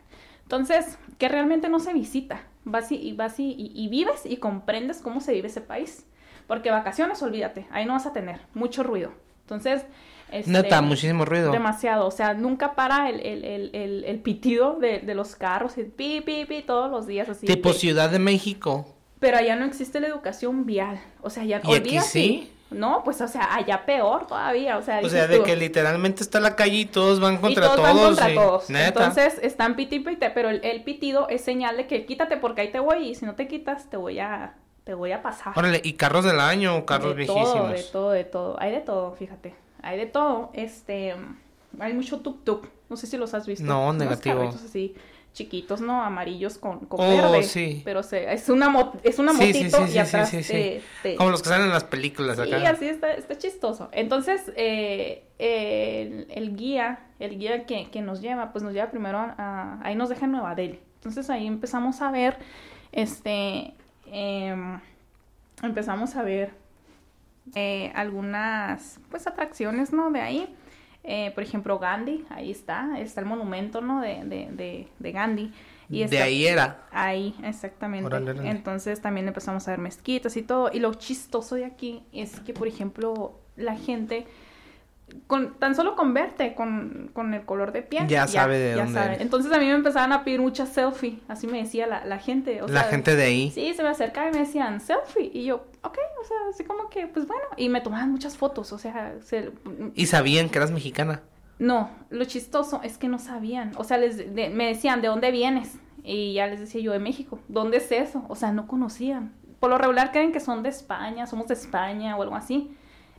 Entonces, que realmente no se visita. Vas y, y vas y vives y comprendes cómo se vive ese país. Porque vacaciones, olvídate, ahí no vas a tener mucho ruido. Entonces, este, Neta, muchísimo ruido. demasiado. O sea, nunca para el, el, el, el, el pitido de, de los carros y pi, pi, pi, todos los días así. Tipo Ciudad de México. pero allá no existe la educación vial. O sea, ya ¿Y aquí sí? No, pues o sea, allá peor todavía. O sea, O sea, de tú, que literalmente está la calle y todos van y contra todos, todos. van contra y- todos. Neta. Entonces están piti piti, pero el, el pitido es señal de que quítate porque ahí te voy y si no te quitas te voy a te voy a pasar. Órale, y carros del año, carros de viejísimos. todo, de todo, de todo. Hay de todo, fíjate. Hay de todo. Este, hay mucho tuk tuk. No sé si los has visto. No, negativo. así chiquitos, ¿no? Amarillos con, con Oh, verde. sí. Pero se, es una mo- es una Sí, sí, motito sí, y sí, atrás sí, sí, sí. te- te- Como los que salen en las películas Sí, acá. así está, está chistoso. Entonces, eh, el, el guía, el guía que, que nos lleva, pues nos lleva primero a, a- ahí nos deja en Nueva Delhi. Entonces ahí empezamos a ver, este, em, empezamos a ver eh, algunas, pues, atracciones, ¿no? De ahí. Eh, por ejemplo, Gandhi, ahí está, está el monumento, ¿no? De, de, de, de Gandhi. Y de ahí era. Ahí, exactamente. Entonces también empezamos a ver mezquitas y todo. Y lo chistoso de aquí es que, por ejemplo, la gente con, tan solo con verte, con, con el color de piel. Ya sabe de dónde eres. Entonces a mí me empezaban a pedir muchas selfie, así me decía la, la gente. la gente de ahí. Sí, se me acercaba y me decían selfie. Y yo, ok, o sea, así como que, pues bueno. Y me tomaban muchas fotos, o sea. Se... ¿Y sabían que eras mexicana? No, lo chistoso es que no sabían. O sea, les, me decían, ¿de dónde vienes? Y ya les decía yo, de México. ¿Dónde es eso? O sea, no conocían. Por lo regular creen que son de España, somos de España o algo así.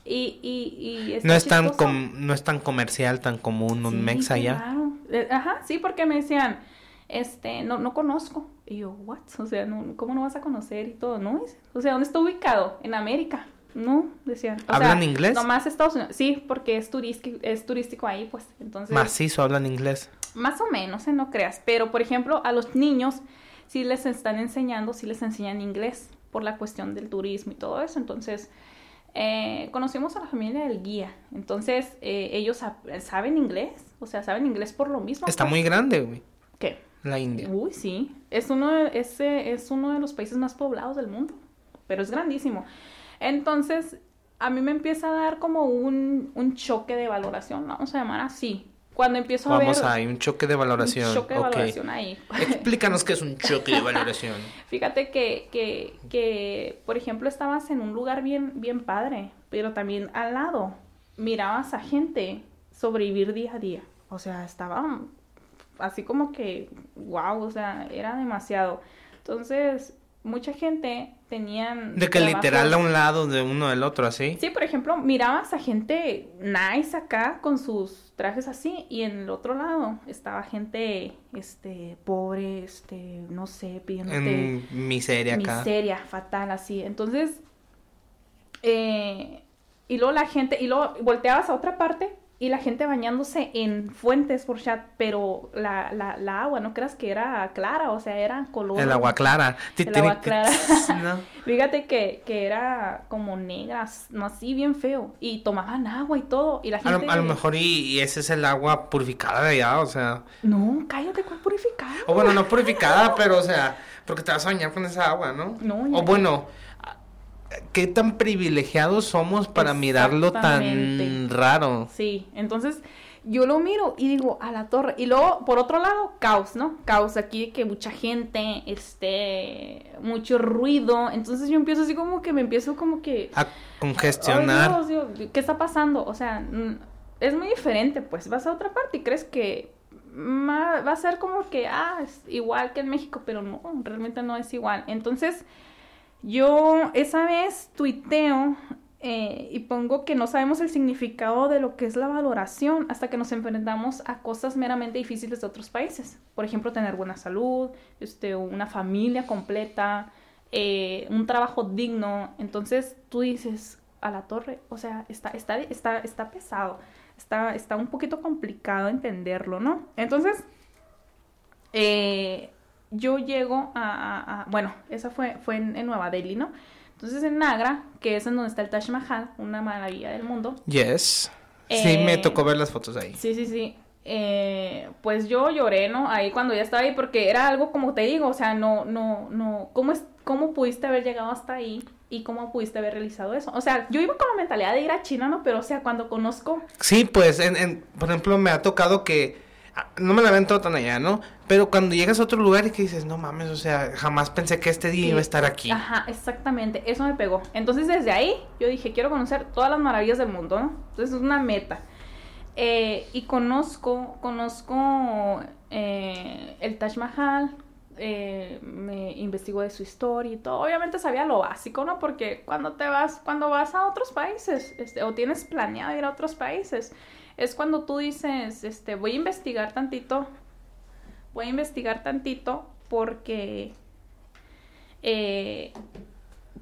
Y, y, y no, es tan no es tan comercial, tan común un mex allá. Claro. Eh, ajá, sí, porque me decían, este, no, no conozco. Y yo, what? O sea, no, ¿cómo no vas a conocer y todo? No, o sea, ¿dónde está ubicado? En América. No, decían. ¿Hablan inglés? Nomás Estados Unidos. Sí, porque es turístico, es turístico ahí, pues. Entonces. Macizo, hablan inglés. Más o menos, ¿eh? no creas. Pero, por ejemplo, a los niños sí les están enseñando, sí les enseñan inglés por la cuestión del turismo y todo eso. Entonces, eh, conocimos a la familia del guía. Entonces, eh, ellos saben inglés, o sea, saben inglés por lo mismo. Está pues. muy grande, güey. ¿Qué? La India. Uy, sí. Es uno, de, ese es uno de los países más poblados del mundo, pero es grandísimo. Entonces, a mí me empieza a dar como un, un choque de valoración, vamos a llamar así. Cuando empiezo a ver... Vamos ahí, un choque de valoración. Un choque de valoración ahí. Explícanos qué es un choque de valoración. Fíjate que, que, que, por ejemplo, estabas en un lugar bien, bien padre, pero también al lado mirabas a gente sobrevivir día a día. O sea, estaba así como que, wow, o sea, era demasiado. Entonces, mucha gente tenían... De que literal a un lado de uno del otro, así. Sí, por ejemplo, mirabas a gente nice acá con sus trajes así y en el otro lado estaba gente, este, pobre, este, no sé, pidiéndote... En miseria acá. Miseria, fatal, así. Entonces, eh, y luego la gente, y luego volteabas a otra parte y la gente bañándose en fuentes por chat, pero la, la, la, agua, no creas que era clara, o sea, era color. El agua clara. El agua clara. Fíjate que, que era como negra, no así bien feo. Y tomaban agua y todo. Y la gente. A lo, mejor y, ese es el agua purificada de allá, o sea. No, cállate, ¿cuál purificada? O bueno, no purificada, pero o sea, porque te vas a bañar con esa agua, ¿no? No, O bueno qué tan privilegiados somos para mirarlo tan raro. Sí, entonces yo lo miro y digo, a la torre. Y luego, por otro lado, caos, ¿no? Caos aquí, que mucha gente, este, mucho ruido. Entonces yo empiezo así como que me empiezo como que... A congestionar. ¿Qué está pasando? O sea, es muy diferente, pues. Vas a otra parte y crees que va a ser como que, ah, es igual que en México, pero no, realmente no es igual. Entonces yo esa vez tuiteo eh, y pongo que no sabemos el significado de lo que es la valoración hasta que nos enfrentamos a cosas meramente difíciles de otros países. Por ejemplo, tener buena salud, este, una familia completa, eh, un trabajo digno. Entonces tú dices a la torre, o sea, está, está, está, está pesado, está, está un poquito complicado entenderlo, ¿no? Entonces, eh, yo llego a, bueno, esa fue, fue en, Nueva Delhi, ¿no? Entonces en Nagra, que es en donde está el Taj Mahal, una maravilla del mundo. Yes. sí, me eh, tocó ver las fotos ahí. Sí, sí, sí. Eh, pues yo lloré, ¿no? Ahí cuando ya estaba ahí, porque era algo como te digo, o sea, no, no, no, ¿cómo, es, cómo pudiste haber llegado hasta ahí? ¿Y cómo pudiste haber realizado eso? O sea, yo iba con la mentalidad de ir a China, ¿no? Pero, o sea, cuando conozco... Sí, pues, en, en, por ejemplo, me ha tocado que no me la ven todo tan allá, ¿no? Pero cuando llegas a otro lugar y que dices, no mames, o sea, jamás pensé que este día iba a estar aquí. Ajá, exactamente, eso me pegó. Entonces desde ahí yo dije, quiero conocer todas las maravillas del mundo, ¿no? Entonces es una meta. Eh, y conozco, conozco eh, el Taj Mahal, eh, me investigo de su historia y todo. Obviamente sabía lo básico, ¿no? Porque cuando te vas, cuando vas a otros países, este, o tienes planeado ir a otros países, es cuando tú dices, este, voy a investigar tantito, voy a investigar tantito porque, eh,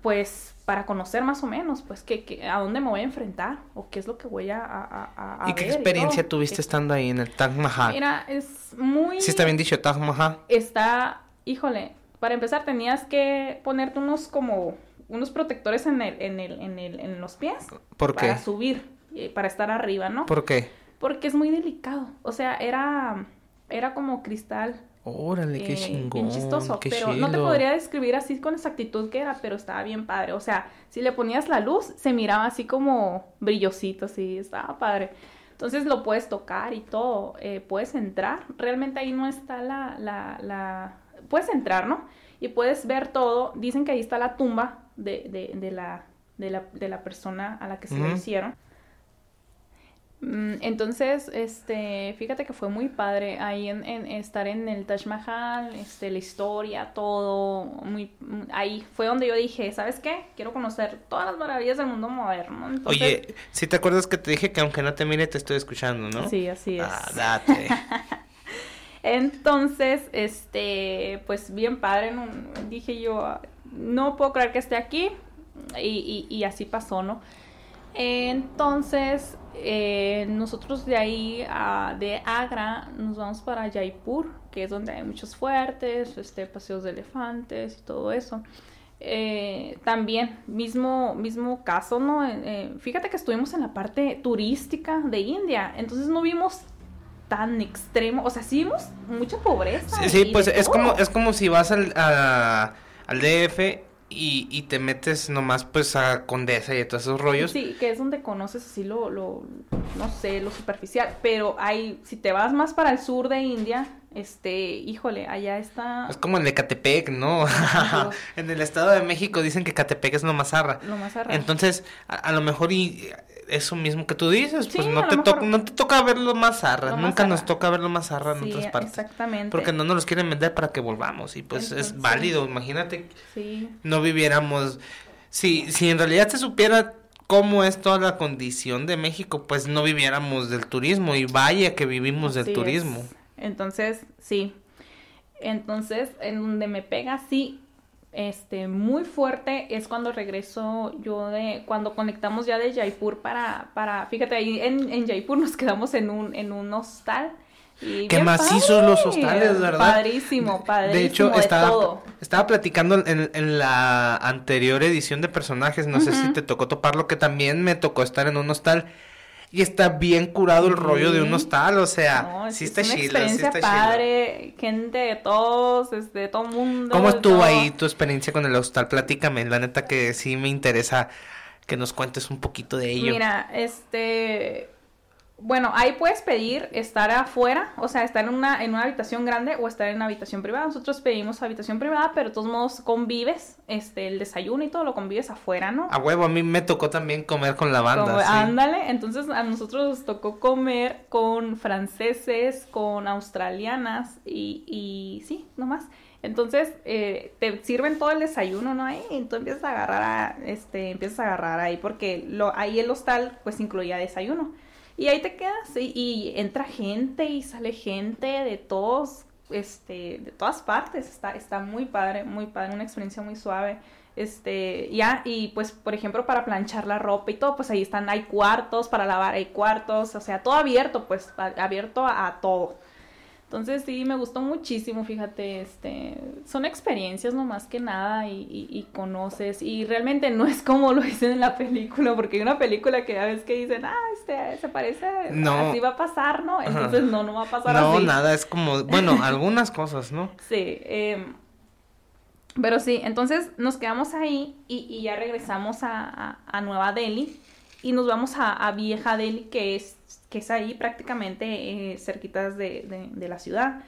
pues, para conocer más o menos, pues, que, a dónde me voy a enfrentar o qué es lo que voy a, a, ¿Y qué experiencia tuviste estando ahí en el Taj Mahal? Mira, es muy... Sí está bien dicho, Taj Mahal. Está, híjole, para empezar tenías que ponerte unos como unos protectores en el, en el, en el, en los pies. ¿Por qué? Para subir. Eh, para estar arriba, ¿no? ¿Por qué? Porque es muy delicado. O sea, era, era como cristal Órale, qué Eh, chingón. Bien chistoso, qué pero no te podría describir así con exactitud que era, pero estaba bien padre. O sea, si le ponías la luz, se miraba así como brillosito, así, estaba padre. Entonces lo puedes tocar y todo, eh, puedes entrar. Realmente ahí no está la, la, la... Puedes entrar, ¿no? Y puedes ver todo. Dicen que ahí está la tumba de, de, de la, de, la, de la persona a la que se lo hicieron. Mm, Entonces, este, fíjate que fue muy padre ahí en, en estar en el Taj Mahal, este, la historia, todo, muy, ahí fue donde yo dije, ¿sabes qué? Quiero conocer todas las maravillas del mundo moderno. Entonces, Oye, si te acuerdas que te dije que aunque no te mire te estoy escuchando, ¿no? sí, así es. Ah, date. Entonces, este, pues bien padre, ¿no? dije yo, no puedo creer que esté aquí y, y- y así pasó, ¿no? Entonces, eh, nosotros de ahí, a- de Agra, nos vamos para Jaipur, que es donde hay muchos fuertes, este, paseos de elefantes y todo eso. Eh, también, mismo, mismo caso, ¿no? Eh, eh, fíjate que estuvimos en la parte turística de India, entonces no vimos tan extremo, o sea, sí vimos mucha pobreza. Sí, sí, pues es todo. como, es como si vas al, a- al DF y, y te metes nomás pues a Condesa y a todos esos rollos. Sí, que es donde conoces así lo, lo, no sé, lo superficial, pero hay, si te vas más para el sur de India, este, híjole, allá está Es como el de Catepec, ¿no? En el Estado de México dicen que Catepec es lo más zarra. lo más arra- Entonces, a, a lo mejor y eso mismo que tú dices, pues Sí, no te, mejor- no te toca verlo más más nunca nos toca verlo más zarra en Sí, otras partes. exactamente. Porque no nos los quieren vender para que volvamos y pues es válido, imagínate Sí, no viviéramos. Si, si en realidad se supiera cómo es toda la condición de México, pues no viviéramos del turismo. Y vaya que vivimos del es. turismo. Entonces, sí. Entonces, en donde me pega así, este, muy fuerte es cuando regreso yo de, cuando conectamos ya de Jaipur para, para, fíjate, ahí en, en Jaipur nos quedamos en un, en un hostal. Y Qué macizos los hostales, ¿verdad? Padrísimo, padrísimo, De hecho, de estaba, todo. estaba platicando en, en la anterior edición de personajes, no sé si te tocó toparlo, que también me tocó estar en un hostal. Y está bien curado el rollo de un hostal, o sea, No, sí es está una chilo, sí experiencia chilo. padre, gente de todos, este, de todo mundo. ¿Cómo estuvo todo. ahí tu experiencia con el hostal? Platícame, la neta que sí me interesa que nos cuentes un poquito de ello. Mira, este, bueno, ahí puedes pedir estar afuera, o sea, estar en una, en una habitación grande o estar en una habitación privada. Nosotros pedimos habitación privada, pero de todos modos convives, este, el desayuno y todo lo convives afuera, ¿no? A huevo, a mí me tocó también comer con la banda. Como- sí. Ándale, entonces a nosotros nos tocó comer con franceses, con australianas y, y sí, nomás. Entonces eh, te sirven todo el desayuno, ¿no? Ahí, y tú empiezas a agarrar, a- este, empiezas a agarrar ahí porque lo, ahí el hostal pues incluía desayuno. Y ahí te quedas y, y entra gente y sale gente de todos, este, de todas partes. Está, está muy padre, muy padre, una experiencia muy suave. Este, ya, y pues, por ejemplo, para planchar la ropa y todo, pues ahí están, hay cuartos para lavar, hay cuartos, o sea, todo abierto, pues, abierto a, a todo. Entonces sí, me gustó muchísimo, fíjate, este, son experiencias no más que nada y, y- y conoces y realmente no es como lo dicen en la película, porque hay una película que a veces que dicen, ah, este, se parece, No. así va a pasar, ¿no? Entonces no, no va a pasar No, así. nada, es como, bueno, algunas cosas, ¿no? Sí, em, pero sí, entonces nos quedamos ahí y, y ya regresamos a, a- a Nueva Delhi y nos vamos a, a Vieja Delhi, que es, que es ahí prácticamente eh, cerquitas de, de- de la ciudad.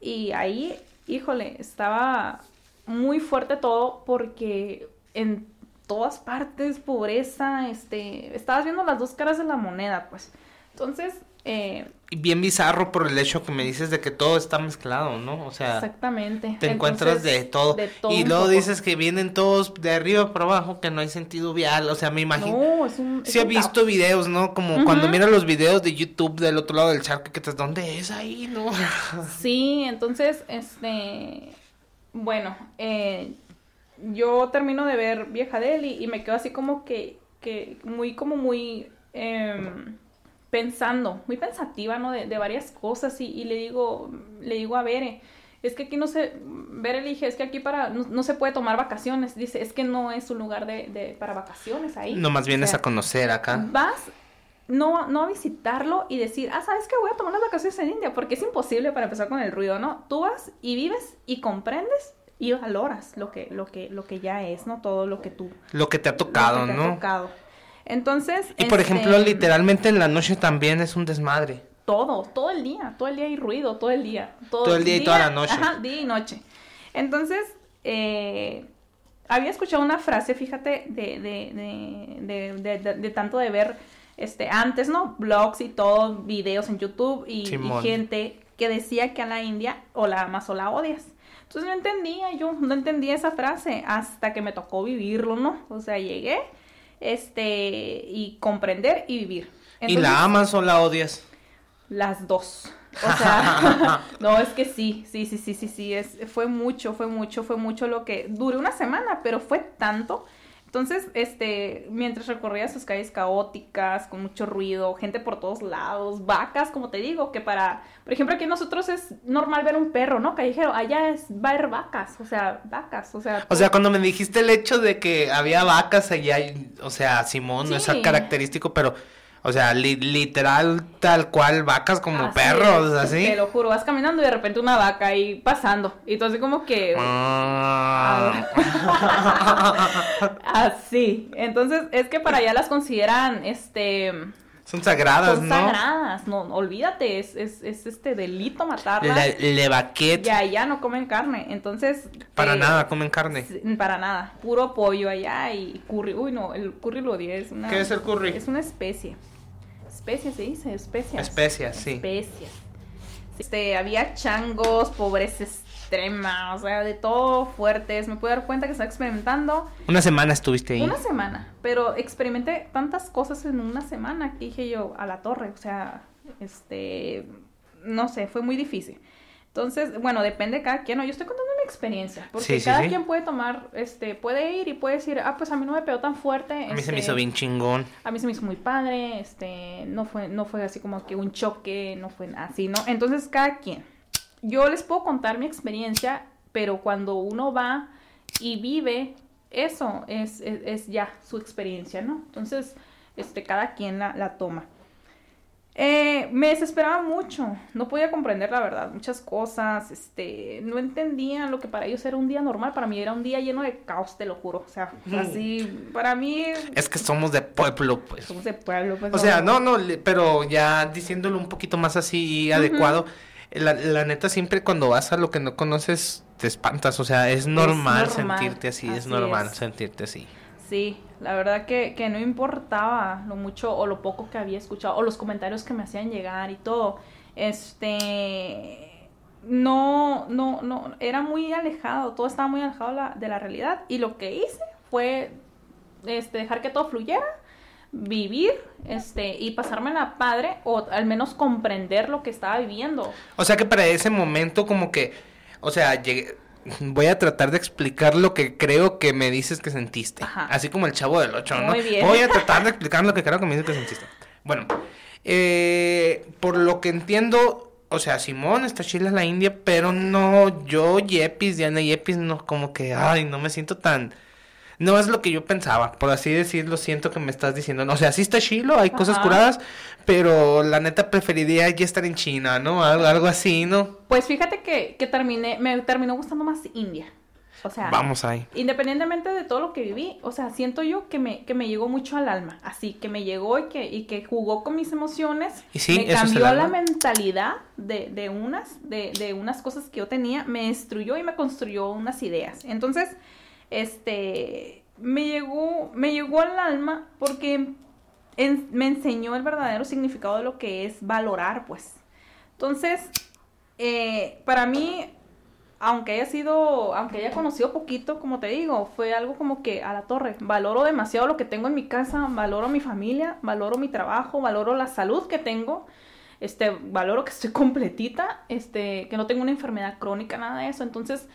Y ahí, híjole, estaba muy fuerte todo porque en todas partes pobreza, este, estabas viendo las dos caras de la moneda, pues. Entonces, eh, Y bien bizarro por el hecho que me dices de que todo está mezclado, ¿no? O sea, exactamente. te encuentras Entonces, de todo. de todo y luego poco. dices que vienen todos de arriba para abajo, que no hay sentido vial, o sea, me imagino. No, es un. es Sí he visto videos, ¿no? Como cuando miras los videos de YouTube del otro lado del charco, que te ¿dónde es ahí, no? Sí, entonces, este, bueno, eh, yo termino de ver Vieja Delhi y me quedo así como que, que muy, como muy em, pensando, muy pensativa, ¿no? De, de varias cosas y, y le digo, le digo a Bere, es que aquí no se, Bere le dije, es que aquí para, no, no se puede tomar vacaciones, dice, es que no es un lugar de, de para vacaciones ahí. No, más vienes O sea, a conocer acá. Vas no, no visitarlo y decir, ah, ¿sabes qué? Voy a tomar unas vacaciones en India, porque es imposible para empezar con el ruido, ¿no? Tú vas y vives y comprendes y valoras lo que, lo que, lo que ya es, ¿no? Todo lo que tú... Lo que te ha tocado, lo que te ¿no? ha tocado. Entonces... Y por este, ejemplo, literalmente en la noche también es un desmadre. Todo, todo el día, todo el día hay ruido, todo el día. Todo el día y toda la noche. Ajá, día y noche. Entonces, eh, había escuchado una frase, fíjate, de, de, de, de, de- de- de tanto de ver, este, antes, ¿no? Blogs y todo, videos en YouTube y, y gente que decía que a la India o la amas o la odias. Entonces no entendía yo, no entendía esa frase hasta que me tocó vivirlo, ¿no? O sea, llegué, este, y comprender y vivir. ¿Y la amas o la odias? las dos. O sea, no, es que sí, sí, sí, sí, sí, sí, es, fue mucho, fue mucho, fue mucho lo que duré una semana, pero fue tanto. Entonces, este, mientras recorría sus calles caóticas, con mucho ruido, gente por todos lados, vacas, como te digo, que para, por ejemplo, aquí nosotros es normal ver un perro, ¿no? Callejero, allá es va a haber vacas, o sea, vacas, o sea. O sea, cuando me dijiste el hecho de que había vacas allá, o sea, Simón, no es característico, pero, o sea, li- literal, tal cual, vacas como así perros, es, así. Te lo juro, vas caminando y de repente una vaca ahí pasando. Y entonces como que... Ah. Así. Entonces, es que para allá las consideran, este, Son sagradas, son ¿no? sagradas. No, olvídate, es, es, es este delito matarlas. Le, le baquet, Y allá no comen carne. Entonces. para eh, nada comen carne. Para nada. Puro pollo allá y curry. Uy, no, el curry lo odié. Es una, ¿Qué es el curry? Es una especie. Especie se dice, especias. Especias, sí. Especias. Este, había changos, pobreza extrema, o sea, de todo fuertes. Me pude dar cuenta que estaba experimentando Una semana estuviste ahí. una semana, pero experimenté tantas cosas en una semana que dije yo a la torre, o sea, este, no sé, fue muy difícil. Entonces, bueno, depende de cada quien, ¿no? Yo estoy contando mi experiencia, porque Sí, sí, cada sí. quien puede tomar, este, puede ir y puede decir, ah, pues a mí no me pegó tan fuerte. A mí se me este, hizo bien chingón. a mí se me hizo muy padre, este, no fue, no fue así como que un choque, no fue así, ¿no? Entonces, cada quien. Yo les puedo contar mi experiencia, pero cuando uno va y vive, eso es, es, es ya su experiencia, ¿no? Entonces, este, cada quien la, la toma. Eh, me desesperaba mucho, no podía comprender la verdad, muchas cosas, este, no entendía lo que para ellos era un día normal, para mí era un día lleno de caos, te lo juro, o sea, así, para mí, Es que somos de pueblo, pues. somos de pueblo, pues O sea, no, no, pero ya diciéndolo un poquito más así adecuado, la, la neta siempre cuando vas a lo que no conoces te espantas, o sea, es normal, normal, sentirte así, es normal es. sentirte así. Sí, la verdad que, que no importaba lo mucho o lo poco que había escuchado o los comentarios que me hacían llegar y todo. Este, no, no, no, era muy alejado, todo estaba muy alejado de la, de la realidad y lo que hice fue este, dejar que todo fluyera, vivir este, y pasármela padre o al menos comprender lo que estaba viviendo. O sea que para ese momento como que, o sea, llegué- voy a tratar de explicar lo que creo que me dices que sentiste. Ajá. Así como el chavo del 8, ¿no? Muy bien. Voy a tratar de explicar lo que creo que me dices que sentiste. Bueno, eh, por lo que entiendo, o sea, Simón está chila la India, pero no, yo, Yepis, Diana Yepis, no, como que, ay, no me siento tan... No es lo que yo pensaba, por así decirlo, siento que me estás diciendo, no, o sea, sí está chilo, hay cosas curadas, pero la neta preferiría ya estar en China, ¿no? Algo, algo así, ¿no? Pues fíjate que, que terminé, me terminó gustando más India. O sea, Vamos ahí. independientemente de todo lo que viví, o sea, siento yo que me, que me llegó mucho al alma, así, que me llegó y que, y que jugó con mis emociones, Y sí, me cambió la mentalidad de, de unas, de, de unas cosas que yo tenía, me destruyó y me construyó unas ideas. Entonces, este, me llegó, me llegó al alma porque me enseñó el verdadero significado de lo que es valorar, pues. Entonces, eh, para mí, aunque haya sido, aunque haya conocido poquito, como te digo, fue algo como que a la torre. Valoro demasiado lo que tengo en mi casa, valoro mi familia, valoro mi trabajo, valoro la salud que tengo. Este, valoro que estoy completita, este, que no tengo una enfermedad crónica, nada de eso. Entonces,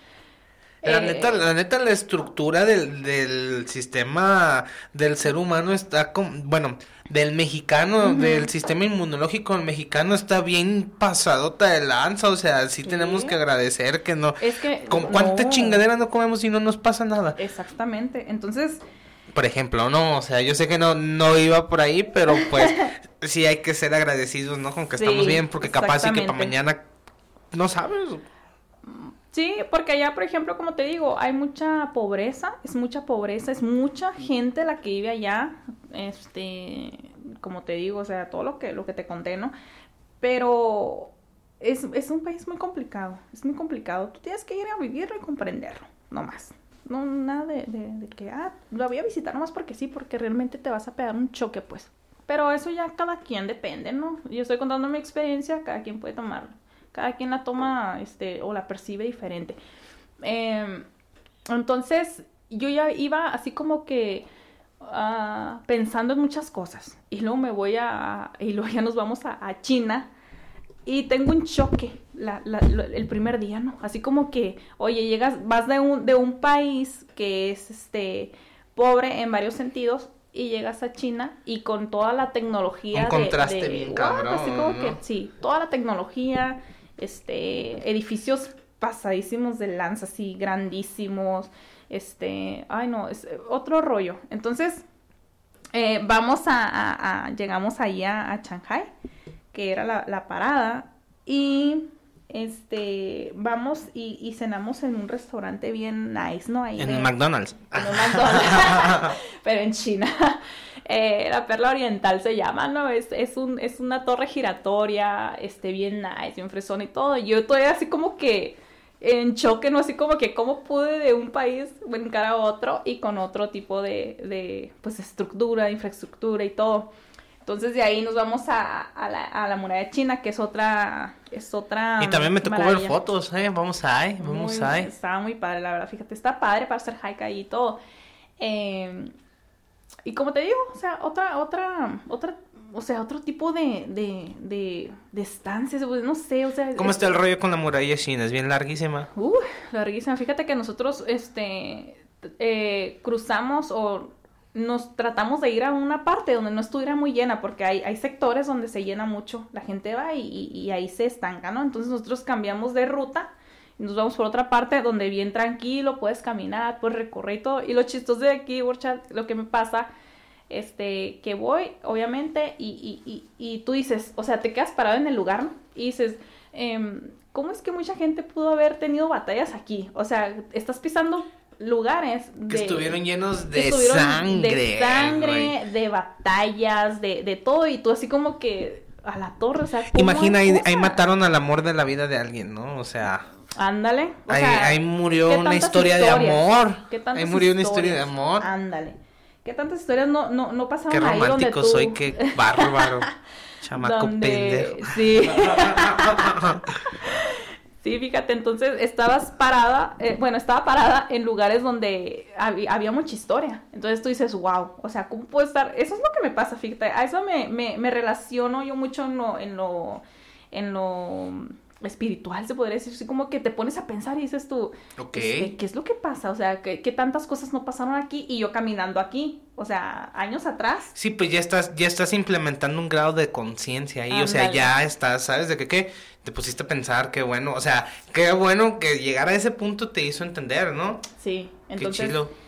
La eh, neta, la neta, la estructura del, del sistema del ser humano está con, bueno, del mexicano, del sistema inmunológico mexicano está bien pasadota de lanza, o sea, sí, tenemos que agradecer que no, es que con cuánta no. chingadera no comemos y no nos pasa nada. Exactamente. Entonces, Por ejemplo, no, o sea, yo sé que no, no iba por ahí, pero pues sí hay que ser agradecidos, ¿no? Con que estamos bien, porque capaz sí que para mañana no sabes. Sí, porque allá, por ejemplo, como te digo, hay mucha pobreza, es mucha pobreza, es mucha gente la que vive allá, este, como te digo, o sea, todo lo que, lo que te conté, ¿no? Pero es, es un país muy complicado, es muy complicado. Tú tienes que ir a vivirlo y comprenderlo, no más. No, nada de, de, que, ah, lo voy a visitar nomás porque sí, porque realmente te vas a pegar un choque, pues. Pero eso ya cada quien depende, ¿no? Yo estoy contando mi experiencia, cada quien puede tomarlo. Cada quien la toma, este, o la percibe diferente. Em, entonces, yo ya iba así como que ah, pensando en muchas cosas. Y luego me voy a, y luego ya nos vamos a, a China y tengo un choque la, la, el primer día, ¿no? Así como que, oye, llegas, vas de un, de un país que es este pobre en varios sentidos y llegas a China y con toda la tecnología. Un contraste bien cabrón. Así como que, sí, toda la tecnología, este, edificios pasadísimos de lanza, así grandísimos, este, ay no, es otro rollo. Entonces, eh, vamos a, llegamos ahí a, a Shanghai que era la, parada, y este, vamos y, cenamos en un restaurante bien nice, ¿no? Ahí en McDonald's. En un McDonald's, pero en China. Eh, la Perla Oriental se llama, ¿no? Es, es, un, es una torre giratoria, este, bien nice, bien fresón y todo. Yo estoy así como que en choque, ¿no? Así como que cómo pude de un país brincar a otro y con otro tipo de, de pues, estructura, infraestructura y todo. Entonces de ahí nos vamos a, a, la, a la muralla china, que es otra, es otra. Y también me tocó ver fotos, eh, vamos ahí, vamos ahí. Estaba muy padre, la verdad, fíjate, está padre para hacer hike ahí y todo. Em, y como te digo, o sea, otra, otra, otra, o sea, otro tipo de, de, de, de estancias, pues, no sé, o sea. ¿Cómo está el rollo con la muralla china? ¿Es bien larguísima? Uh, larguísima. Fíjate que nosotros, este, eh, cruzamos o nos tratamos de ir a una parte donde no estuviera muy llena, porque hay, hay sectores donde se llena mucho, la gente va y, ahí se estanca, ¿no? Entonces nosotros cambiamos de ruta nos vamos por otra parte donde bien tranquilo, puedes caminar, puedes recorrer y todo. Y lo chistoso de aquí, Burchat, lo que me pasa, este, que voy, obviamente, y, y, y, tú dices, o sea, te quedas parado en el lugar, ¿no? Y dices, em, ¿cómo es que mucha gente pudo haber tenido batallas aquí? O sea, estás pisando lugares que estuvieron llenos de sangre. De sangre, de batallas, de, de todo, y tú así como que a la torre, o sea, Imagina, ahí, ahí, mataron al amor de la vida de alguien, ¿no? O sea... Ándale. ahí, ahí, murió una historia de amor. ahí murió una historia de amor. Ándale. ¿Qué tantas historias no, no, no pasaron qué ahí donde tú... soy, qué bárbaro. Chamaco pendejo. Sí. Sí, fíjate, entonces estabas parada, eh, bueno, estaba parada en lugares donde había, mucha historia. Entonces tú dices, wow, o sea, ¿cómo puedo estar? Eso es lo que me pasa, fíjate, a eso me, me, me relaciono yo mucho en lo, en lo, en lo espiritual, se podría decir, así como que te pones a pensar y dices tú, este, ¿qué es lo que pasa? O sea, ¿qué, tantas cosas no pasaron aquí y yo caminando aquí? O sea, años atrás. Sí, pues ya estás, ya estás implementando un grado de conciencia ahí, o sea, ya estás, ¿sabes de qué? qué? Te pusiste a pensar, qué bueno, o sea, qué bueno que llegar a ese punto te hizo entender, ¿no? Sí, entonces... Qué chido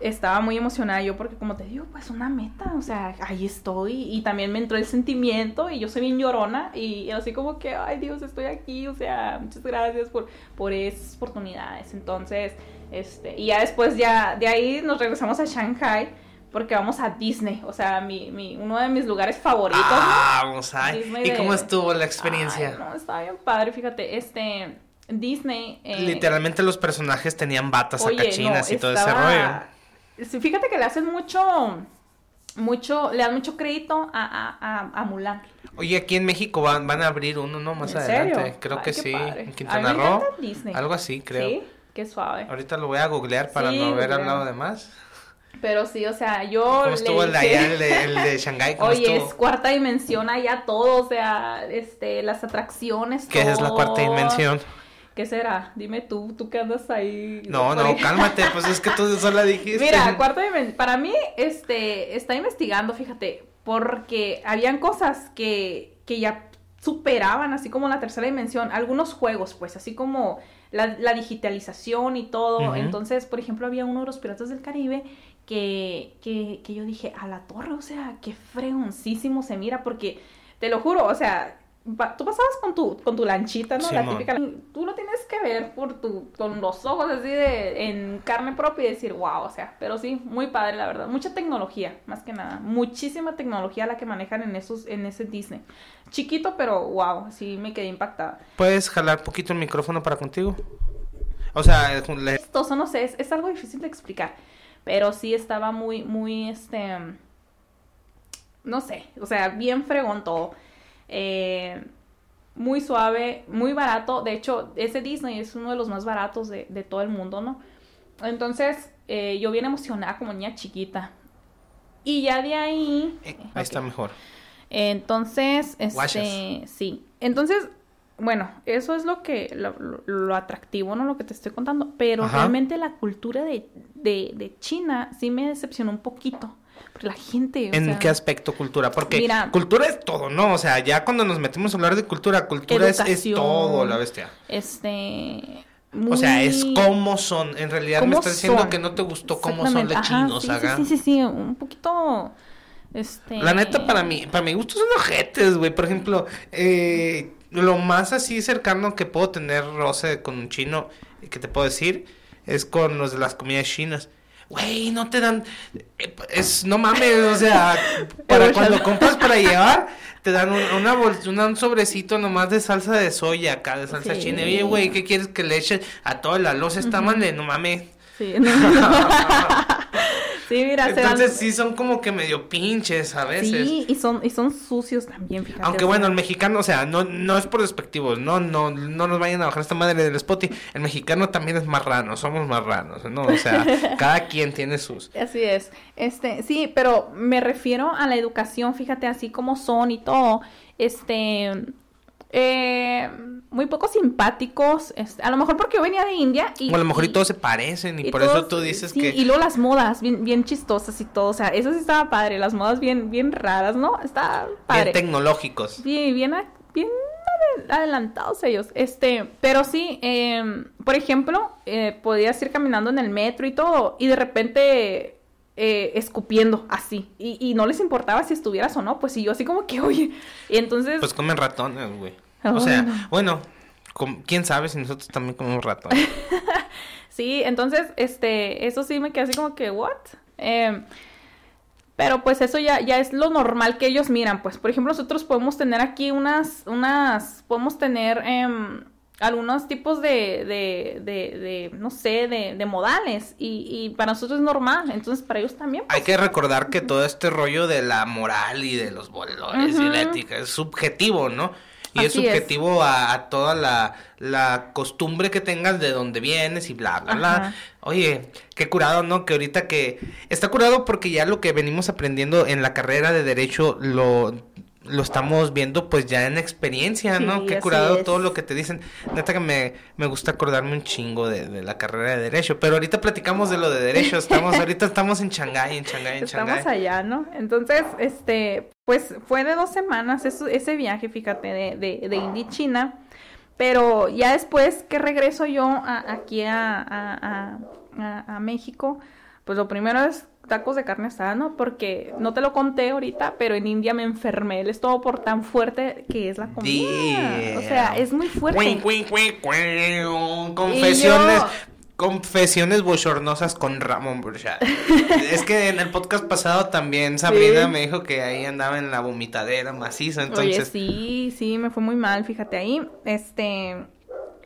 estaba muy emocionada yo porque como te digo, pues una meta, o sea, ahí estoy y también me entró el sentimiento y yo soy bien llorona y así como que, ay Dios, estoy aquí, o sea, muchas gracias por, por esas oportunidades. Entonces, este, y ya después ya de ahí nos regresamos a Shanghai porque vamos a Disney, o sea, mi, mi, uno de mis lugares favoritos. Ah, vamos a ¿Y cómo estuvo la experiencia? no, estaba bien padre, fíjate, este... Disney. Eh, Literalmente los personajes tenían batas acá chinas y todo ese rollo Fíjate que le hacen mucho, mucho, le dan mucho crédito a, a, a, Mulan. Oye, aquí en México van, van a abrir uno, ¿no? Más adelante. Creo que sí. En Quintana Roo. Algo así, creo. Sí, qué suave. Ahorita lo voy a googlear para no haber hablado de más. Pero sí, o sea, yo. ¿Cómo estuvo el de allá, el de, el de Shanghái? Oye, es cuarta dimensión allá todo, o sea, este, las atracciones. ¿Qué es la cuarta dimensión? ¿Qué será? Dime tú, tú que andas ahí. No, no, cálmate, pues es que tú sola dijiste. Mira, cuarto para mí, este, está investigando, fíjate, porque habían cosas que, que ya superaban, así como la tercera dimensión, algunos juegos, pues, así como la, digitalización y todo. Entonces, por ejemplo, había uno de los Piratas del Caribe que, que, que yo dije, a la torre, o sea, qué fregoncísimo se mira, porque te lo juro, o sea, tú pasabas con tu, con tu lanchita, ¿no? la típica. Tú lo tienes que ver por tu, con los ojos así de, en carne propia y decir, wow, o sea, pero sí, muy padre, la verdad. Mucha tecnología, más que nada. Muchísima tecnología la que manejan en esos, en ese Disney. Chiquito, pero wow, sí me quedé impactada. ¿Puedes jalar poquito el micrófono para contigo? O sea, es un- Esto, no sé, es, es algo difícil de explicar. Pero sí estaba muy, muy, este, no sé, o sea, bien fregón todo. Eh, muy suave, muy barato. De hecho, ese Disney es uno de los más baratos de, de todo el mundo, ¿no? Entonces, eh, yo bien emocionada como niña chiquita. Y ya de ahí... eh, ahí está mejor. Entonces, este, sí. Entonces, bueno, eso es lo que, lo, lo- lo atractivo, ¿no? Lo que te estoy contando. Pero Ajá. realmente la cultura de, de, de China sí me decepcionó un poquito. La gente, o ¿En sea, qué aspecto cultura? Porque Mira. cultura es todo, ¿no? O sea, ya cuando nos metemos a hablar de cultura, cultura es, todo, la bestia. este... O sea, es cómo son. En realidad me ¿Cómo estás diciendo son? que no te gustó cómo son. Ajá, chinos, sí, sí, sí, sí, un poquito... Este... La neta, para mí, para mi gusto son ojetes, güey. Por ejemplo, eh, lo más así cercano que puedo tener roce con un chino, que te puedo decir, es con los de las comidas chinas. Güey, no te dan, eh, es, no mames, o sea, para cuando compras para llevar, te dan un, una bol- un sobrecito nomás de salsa de soya acá, de salsa Sí. china. Oye, güey, ¿qué quieres que le eches a toda la loza? Está mal, no mames. Sí, no. sí mira, se Entonces sí son como que medio pinches a veces. Sí, y son, y son sucios también, fíjate. Aunque bueno, el mexicano, o sea, no, no es por despectivos, no, no, no nos vayan a bajar esta madre del Spotify. El mexicano también es marrano, somos marranos, ¿no? O sea, cada quien tiene sus. Así es. Este, sí, pero me refiero a la educación, fíjate, así como son y todo. Este, eh, muy poco simpáticos. a lo mejor porque yo venía de India y. O a lo mejor y y- todos se parecen y, y por eso tú dices sí, que. Y luego las modas, bien, bien chistosas y todo. O sea, eso sí estaba padre. Las modas bien, bien raras, ¿no? Está padre. Bien tecnológicos. Sí, bien, bien ade- adelantados ellos. Este, pero sí, eh, por ejemplo, eh, podías ir caminando en el metro y todo, y de repente eh, escupiendo así. Y, y no les importaba si estuvieras o no, pues y yo así como que, oye. Y entonces, Pues comen ratones, güey. Ah, O sea, bueno. quién sabe si nosotros también comemos ratones. sí, entonces, este, eso sí me quedé así como que, ¿what? Eh, pero pues eso ya, ya es lo normal que ellos miran. Pues, por ejemplo, nosotros podemos tener aquí unas, unas, podemos tener em, algunos tipos de, de, de, de, no sé, de, de modales. Y, y para nosotros es normal. Entonces, para ellos también. Hay que recordar que todo este rollo de la moral y de los valores y la ética es subjetivo, ¿no? Y es Así es. subjetivo a, a toda la, la costumbre que tengas de dónde vienes y bla, bla, bla. Oye, qué curado, ¿no? Que ahorita que... Está curado porque ya lo que venimos aprendiendo en la carrera de Derecho lo, lo estamos viendo pues ya en experiencia, ¿no? Sí, qué curado es. todo lo que te dicen. Neta que me, me gusta acordarme un chingo de, de la carrera de Derecho. Pero ahorita platicamos de lo de Derecho. Estamos, ahorita estamos en Shanghái, en Shanghái, en Estamos Shanghái. allá, ¿no? Entonces, este, pues fue de dos semanas eso- ese viaje, fíjate, de, de, de India, China. Pero ya después que regreso yo a- aquí a- a- a México, pues lo primero es tacos de carne asada, ¿no? Porque no te lo conté ahorita, pero en India me enfermé el estómago por tan fuerte que es la comida. O sea, es muy fuerte. Confesiones. Confesiones bochornosas con Ramón Burchard. es que en el podcast pasado también Sabrina Sí. me dijo que ahí andaba en la vomitadera maciza, Oye, entonces sí, sí, me fue muy mal, fíjate ahí. Este,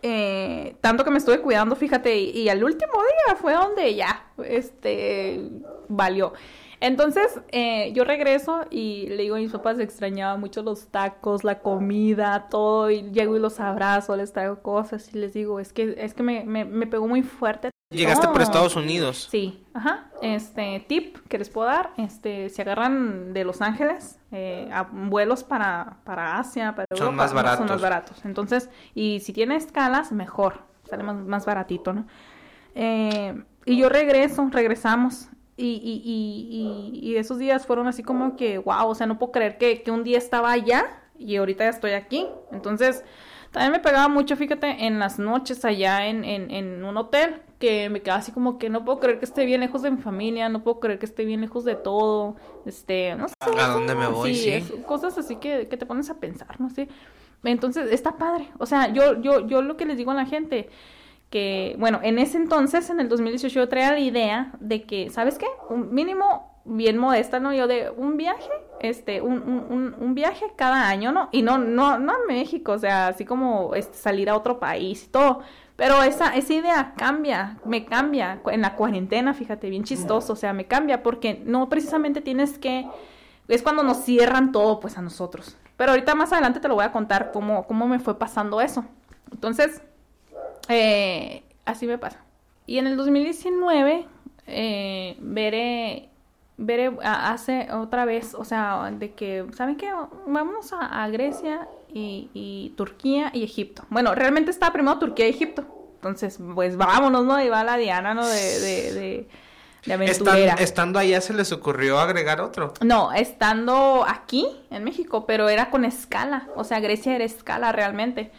eh, tanto que me estuve cuidando, fíjate, y, al último día fue donde ya, este, valió. Entonces, eh, yo regreso y le digo a mis papás, extrañaba mucho los tacos, la comida, todo, y llego y los abrazo, les traigo cosas y les digo, es que, es que me, me, me pegó muy fuerte. Llegaste por No. Estados Unidos. Sí, ajá. Este tip que les puedo dar, este, se agarran de Los Ángeles eh, a vuelos para, para Asia, para Son Europa, más no, baratos. Son más baratos. Entonces, y si tiene escalas, mejor, sale más, más baratito, ¿no? Eh, y yo regreso, regresamos. Y, y, y, y, y esos días fueron así como que, wow, o sea, no puedo creer que, que un día estaba allá y ahorita ya estoy aquí. Entonces, También me pegaba mucho, fíjate, en las noches allá en, en, en un hotel, que me quedaba así como que no puedo creer que esté bien lejos de mi familia, no puedo creer que esté bien lejos de todo, este, no sé. ¿A dónde me voy? Sí, es- cosas así que, que te pones a pensar, no sé. Entonces, está padre. O sea, yo, yo, yo lo que les digo a la gente, que, bueno, en ese entonces, en el 2018, yo traía la idea de que, ¿sabes qué? Un mínimo bien modesta, ¿no? Yo de un viaje, este, un, un, un, un viaje cada año, ¿no? Y no, no, no a México, o sea, así como este, salir a otro país y todo. Pero esa, esa idea cambia, me cambia en la cuarentena, fíjate, bien chistoso, o sea, me cambia porque no precisamente tienes que, es cuando nos cierran todo, pues a nosotros. Pero ahorita más adelante te lo voy a contar cómo, cómo me fue pasando eso. Entonces, eh, así me pasa. Y en el 2019, eh, veré, veré, a- hace otra vez, o sea, de que, ¿saben qué? Vamos a Grecia y, y Turquía y Egipto. Bueno, realmente estaba primero Turquía y Egipto. Entonces, pues vámonos, ¿no? Y va la Diana, ¿no? De, de, de, de aventurera. Estan- estando allá se les ocurrió agregar otro. No, estando aquí en México, pero era con escala, o sea, Grecia era escala realmente.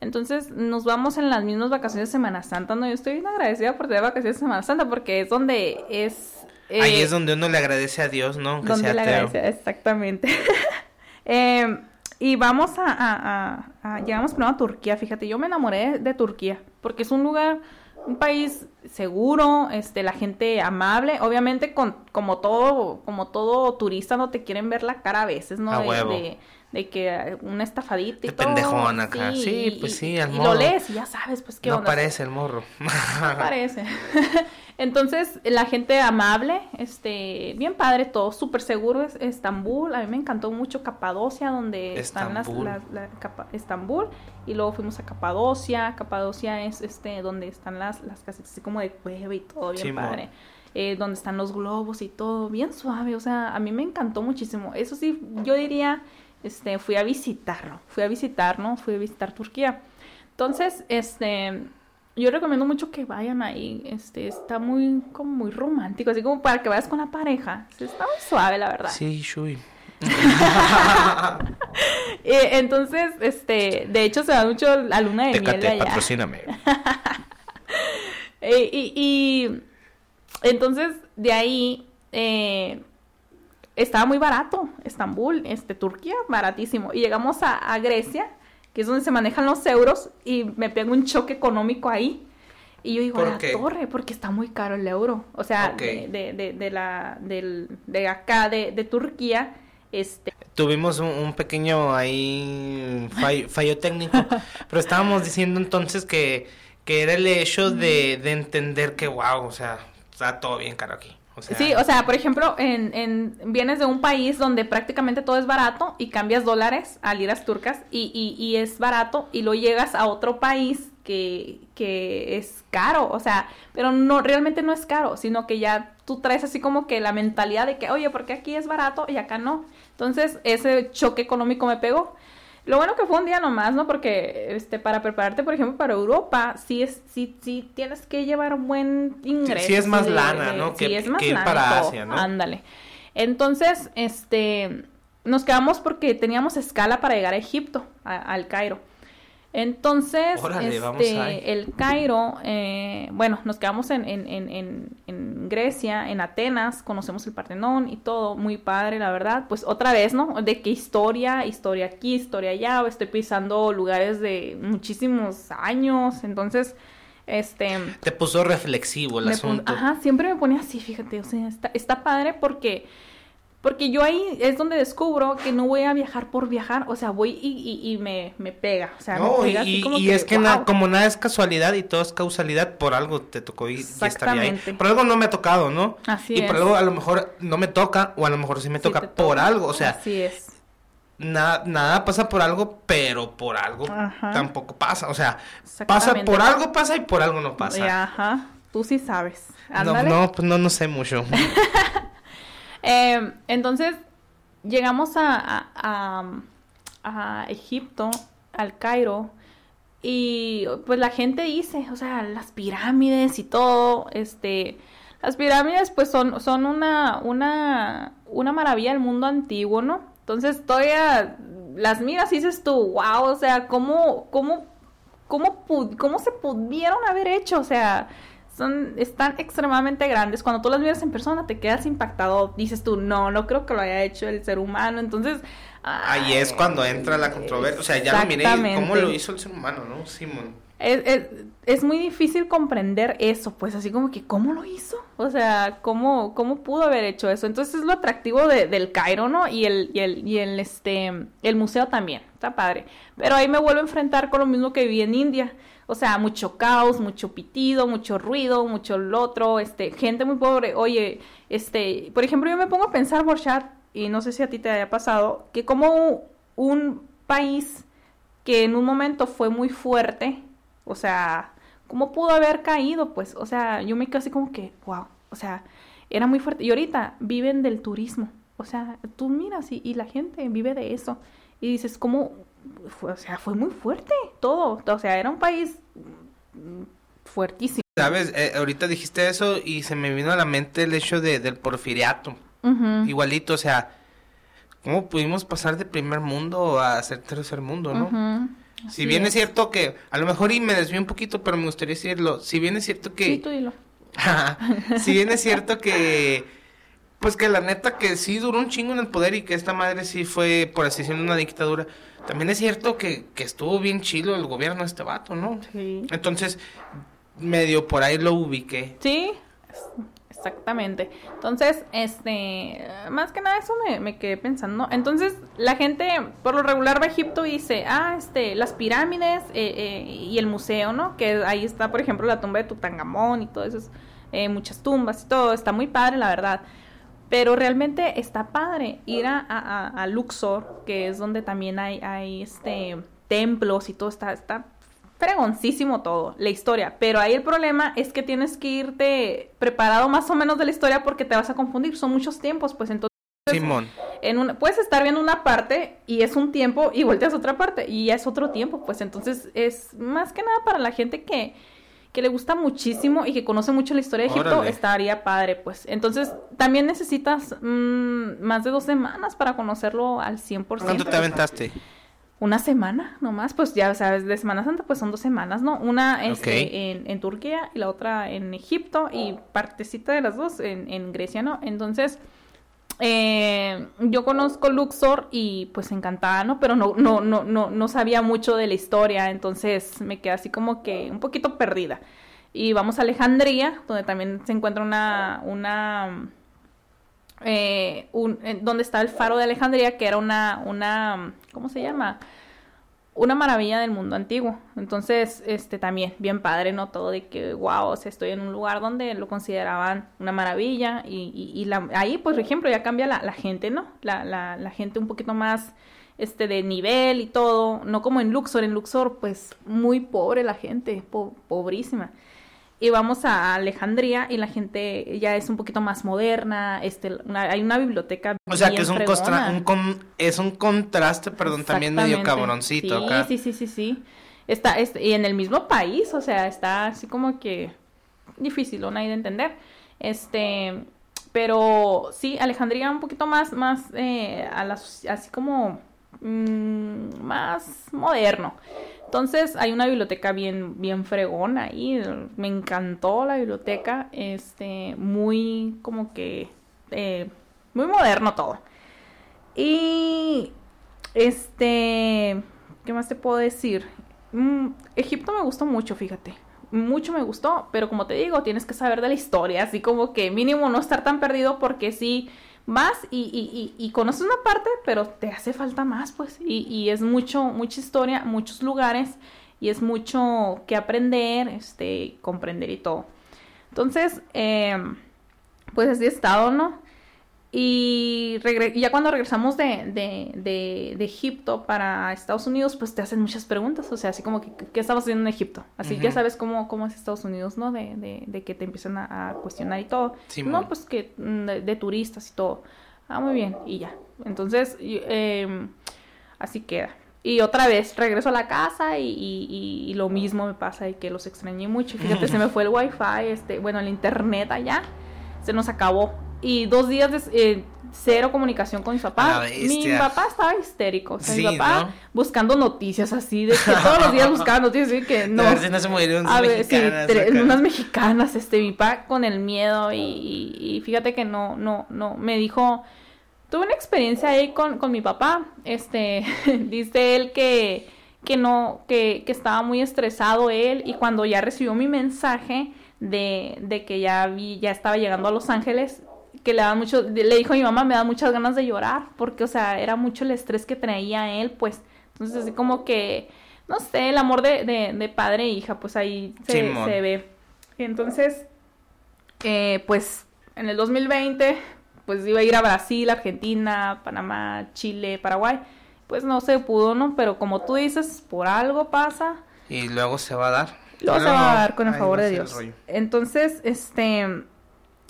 Entonces nos vamos en las mismas vacaciones de Semana Santa, ¿no? Yo estoy bien agradecida por tener vacaciones de Semana Santa porque es donde es... eh, Ahí es donde uno le agradece a Dios, ¿no? Aunque donde sea le agradece, exactamente. Eh, y vamos a, a- a- a- Llegamos primero a Turquía, fíjate, yo me enamoré de, Turquía, porque es un lugar, un país seguro, este, la gente amable, obviamente con, como todo, como todo turista no te quieren ver la cara a veces, ¿no? De, de- de que una estafadita y De todo. pendejón acá. Sí, y- pues sí, al y lo lees y ya sabes, pues qué No onda. parece el morro. No parece. Entonces, la gente amable, este, bien padre todo, súper seguro es Estambul. A mí me encantó mucho Capadocia, donde están las, Estambul. las- la Capa- Estambul. Y luego fuimos a Capadocia. Capadocia es este donde están las, las casitas así como de cueva y todo, bien Simón. padre. Eh, donde están los globos y todo, bien suave. O sea, a mí me encantó muchísimo. Eso sí, yo diría, este, fui a visitarlo. Fui a visitar, ¿no? Fui a visitar Turquía. Entonces, este, yo recomiendo mucho que vayan ahí. Este, está muy, como muy romántico, así como para que vayas con la pareja. Está muy suave, la verdad. Sí, Shui. Entonces, este, de hecho se da mucho la luna de miel de allá. patrocíname. Eh, y, y entonces de ahí eh, estaba muy barato, Estambul, este, Turquía, baratísimo. Y llegamos a, a Grecia, que es donde se manejan los euros, y me pega un choque económico ahí. Y yo digo, ¿Por a la qué? torre, porque está muy caro el euro. O sea, de, de, de, de la, del, de acá, de, de Turquía, este, Tuvimos un, un pequeño ahí fallo, fallo técnico, pero estábamos diciendo entonces que, que era el hecho de, de entender que, wow, o sea, está todo bien caro aquí. Sí, o sea, por ejemplo, en, en vienes de un país donde prácticamente todo es barato y cambias dólares a liras turcas y, y, y es barato y luego llegas a otro país que, que es caro, o sea, pero no, realmente no es caro, sino que ya tú traes así como que la mentalidad de que, oye, porque aquí es barato y acá no. Entonces, ese choque económico me pegó. Lo bueno que fue un día nomás, ¿no? Porque este para prepararte, por ejemplo, para Europa, sí es sí sí tienes que llevar buen ingreso. sí es más de- lana, de- ¿no? Sí, que- es más que lana para. Asia, ¿no? Ándale. Entonces, este nos quedamos porque teníamos escala para llegar a Egipto, a- al Cairo. Entonces, Órale, este, el Cairo, eh, bueno, nos quedamos en, en, en, en, Grecia, en Atenas, conocemos el Partenón y todo, muy padre, la verdad. Pues otra vez, ¿no? De qué historia, historia aquí, historia allá, estoy pisando lugares de muchísimos años, entonces, este... Te puso reflexivo el asunto. Ajá, siempre me pone así, fíjate, o sea, está, está padre porque... Porque yo ahí es donde descubro que no voy a viajar por viajar, o sea, voy y, y, y me, me pega, o sea, No, me y, pega así y- como y es que na- wow. como nada es casualidad y todo es causalidad, por algo te tocó y, y estar ahí. Por algo no me ha tocado, ¿no? Así y por es. algo a lo mejor no me toca, o a lo mejor sí me Sí toca por algo. O sea, Así es. nada, nada pasa por algo, pero por algo Ajá. tampoco pasa. O sea, pasa por algo pasa y por algo no pasa. Ajá, tú sí sabes. No, Ándale. no, pues no, no sé mucho. Eh, entonces, llegamos a Egipto, al Cairo, y pues la gente dice, o sea, las pirámides y todo, este, las pirámides pues son, son una, una, una maravilla del mundo antiguo, ¿no? Entonces, todavía las miras y dices tú, wow, o sea, ¿cómo, cómo, cómo, cómo se pudieron haber hecho? O sea, son, están extremadamente grandes. Cuando tú las miras en persona te quedas impactado. Dices tú, no, no creo que lo haya hecho el ser humano. Entonces... Ahí es cuando entra la controversia. O sea, ya lo miré cómo lo hizo el ser humano, ¿no? Simón es, es, muy difícil comprender eso, pues así como que, ¿cómo lo hizo? O sea, ¿cómo, cómo pudo haber hecho eso? Entonces es lo atractivo del Cairo, ¿no? Y el, y el, y el, este, el museo también, está padre. Pero ahí me vuelvo a enfrentar con lo mismo que viví en India. O sea, mucho caos, mucho pitido, mucho ruido, mucho lo otro, este, gente muy pobre. Oye, este, por ejemplo, yo me pongo a pensar, Borchat, y no sé si a ti te haya pasado, que como un país que en un momento fue muy fuerte, o sea, ¿cómo pudo haber caído? Pues, o sea, yo me quedé así como que, wow, o sea, era muy fuerte. Y ahorita viven del turismo. O sea, tú miras y, la gente vive de eso. Y dices, ¿cómo? Fue, o sea, fue muy fuerte todo. O sea, era un país fuertísimo. Sabes, eh, ahorita dijiste eso y se me vino a la mente el hecho de, del porfiriato. Igualito, o sea, ¿cómo pudimos pasar de primer mundo a ser tercer mundo, no? si bien es. cierto que, a lo mejor y me desvío un poquito, pero me gustaría decirlo, si bien es cierto que... Sí, tú dilo. si bien es cierto que, pues que la neta que sí duró un chingo en el poder y que esta madre sí fue, por así decirlo, una dictadura, también es cierto que, que estuvo bien chilo el gobierno de este vato, ¿no? Sí. Entonces, medio por ahí lo ubiqué. Sí, Exactamente. Entonces, este, más que nada eso me, me, quedé pensando. Entonces, la gente por lo regular va a Egipto y dice, ah, este, las pirámides eh, eh, y el museo, ¿no? Que ahí está, por ejemplo, la tumba de Tutankamón y todo eso, eh, muchas tumbas y todo, está muy padre, la verdad. Pero realmente está padre ir a, a, Luxor, que es donde también hay, hay este, templos y todo, está, está fregoncísimo todo, la historia. Pero ahí el problema es que tienes que irte preparado más o menos de la historia porque te vas a confundir. Son muchos tiempos, pues entonces. Simón. En una, puedes estar viendo una parte y es un tiempo y volteas a otra parte y ya es otro tiempo, pues entonces es más que nada para la gente que, que le gusta muchísimo y que conoce mucho la historia de Egipto, estaría padre, pues. Entonces, también necesitas mm, más de dos semanas para conocerlo al 100%. ¿Cuánto te aventaste? una semana nomás, pues ya sabes, de Semana Santa pues son dos semanas, ¿no? Una este, en, en, Turquía y la otra en Egipto y partecita de las dos en, en Grecia, ¿no? Entonces, eh, yo conozco Luxor y pues encantada, ¿no? Pero no, no, no, no, no sabía mucho de la historia, entonces me quedé así como que un poquito perdida. Y vamos a Alejandría, donde también se encuentra una, una eh, un, donde está el faro de Alejandría, que era una, una, ¿cómo se llama? Una maravilla del mundo antiguo. Entonces, este también, bien padre, ¿no? Todo de que, wow, o estoy en un lugar donde lo consideraban una maravilla y, y, la, ahí, pues, por ejemplo, ya cambia la, la gente, ¿no? La, la, gente un poquito más, este, de nivel y todo, no como en Luxor, en Luxor, pues, muy pobre la gente, pobrísima y vamos a Alejandría y la gente ya es un poquito más moderna, este, hay una biblioteca. O sea que es un, un es un contraste, perdón, también medio cabroncito sí, acá. Sí, sí, sí, sí, Está, este, y en el mismo país, o sea, está así como que difícil, ¿no? hay de entender. Este, pero sí, Alejandría un poquito más, más, eh, a las, así como mm, más moderno. Entonces hay una biblioteca bien, bien fregona ahí. Me encantó la biblioteca. Este, muy como que eh, muy moderno todo. Y este, ¿qué más te puedo decir? Mm, Egipto me gustó mucho, fíjate. Mucho me gustó, pero como te digo, tienes que saber de la historia, así como que mínimo no estar tan perdido porque sí vas y, y, y, conoces una parte, pero te hace falta más, pues, y, es mucho, mucha historia, muchos lugares, y es mucho que aprender, este, comprender y todo. Entonces, em, pues así he estado, ¿no? Y ya cuando regresamos de, de, de, Egipto para Estados Unidos, pues te hacen muchas preguntas. O sea, así como que, ¿qué estabas haciendo en Egipto? Así que ya sabes cómo, cómo es Estados Unidos, ¿no? De, de, que te empiezan a, cuestionar y todo. no, pues que mm, de, turistas y todo. Ah, muy bien, y ya. Entonces, eh, así queda. Y otra vez regreso a la casa y, y, y, lo mismo me pasa y que los extrañé mucho. Fíjate, se me fue el wifi, este, bueno, el internet allá, se nos acabó y dos días de eh, cero comunicación con mi papá. Mi papá estaba histérico. O sea, mi papá buscando noticias así, de que todos los días buscaba noticias y que no. A ver si no se murieron unas mexicanas. Sí, unas mexicanas, este, mi papá con el miedo y, y, fíjate que no, no, no, me dijo, tuve una experiencia ahí con, con mi papá, este, dice él que, que no, que, que estaba muy estresado él y cuando ya recibió mi mensaje, de, de, que ya vi, ya estaba llegando a Los Ángeles, que le da mucho, le dijo a mi mamá, me da muchas ganas de llorar, porque, o sea, era mucho el estrés que traía él, pues, entonces así como que, no sé, el amor de, de, padre e hija, pues ahí se, se ve. Entonces, eh, pues, en el 2020, pues iba a ir a Brasil, Argentina, Panamá, Chile, Paraguay, pues no se pudo, ¿no? Pero como tú dices, por algo pasa. Y luego se va a dar. Luego se va a dar con el favor de Dios. Entonces, este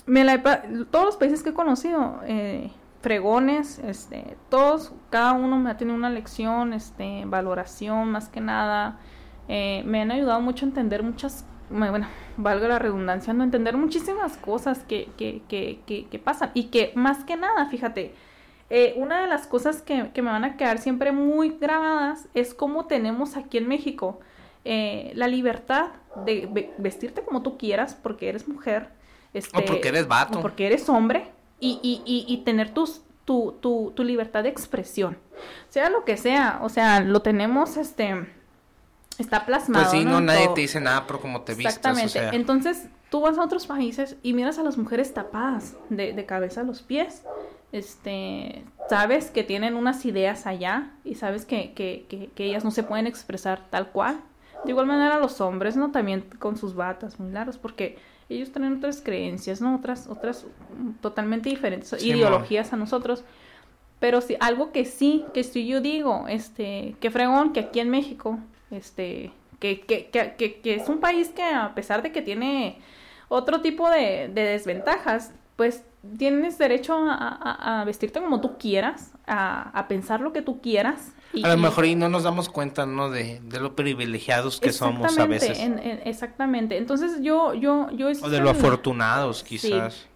me la todos los países que he conocido, eh, fregones, este, todos, cada uno me ha tenido una lección, este, valoración más que nada. Eh, me han ayudado mucho a entender muchas, bueno, valga la redundancia, no entender muchísimas cosas que, que, que, que, pasan. Y que más que nada, fíjate, eh, una de las cosas que, que, me van a quedar siempre muy grabadas es cómo tenemos aquí en México eh, la libertad de vestirte como tú quieras porque eres mujer este, o porque eres vato. O porque eres hombre y, y, y, tener tus, tu, tu, tu, libertad de expresión. Sea lo que sea, o sea, lo tenemos, este, está plasmado. Pues sí, no, nadie te dice nada por cómo te vistes. Exactamente. Entonces, tú vas a otros países y miras a las mujeres tapadas de, de cabeza a los pies. Este, sabes que tienen unas ideas allá y sabes que, que, que, que ellas no se pueden expresar tal cual. De igual manera los hombres, ¿no? También con sus batas muy largas, porque ellos tienen otras creencias, ¿no? Otras, otras totalmente diferentes, ideologías a nosotros. Pero sí, algo que sí, que si yo digo, este, que fregón, que aquí en México, este, que, que, que, que, es un país que a pesar de que tiene otro tipo de, de desventajas, pues tienes derecho a, a, vestirte como tú quieras, a, a pensar lo que tú quieras, a lo mejor y no nos damos cuenta, ¿no? De, de lo privilegiados que somos a veces. exactamente. Entonces yo, yo, yo... O de lo afortunados, quizás.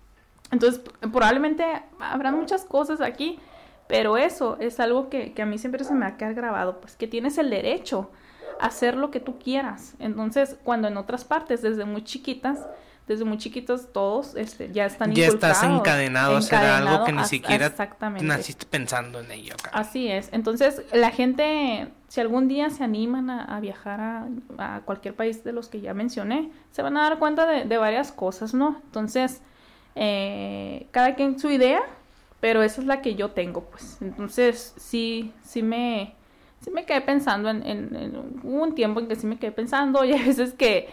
Entonces, probablemente habrá muchas cosas aquí, pero eso es algo que, que a mí siempre se me ha quedado grabado, pues que tienes el derecho a hacer lo que tú quieras. Entonces, cuando en otras partes, desde muy chiquitas, desde muy chiquitos todos este, ya están Ya estás encadenado, a hacer algo que ni siquiera naciste pensando en ello. Así es. Entonces, la gente, si algún día se animan a, viajar a, cualquier país de los que ya mencioné, se van a dar cuenta de, varias cosas, ¿no? Entonces, eh, cada quien su idea, pero esa es la que yo tengo, pues. Entonces, sí, sí me, sí me quedé pensando en, en, hubo un tiempo en que sí me quedé pensando y a veces que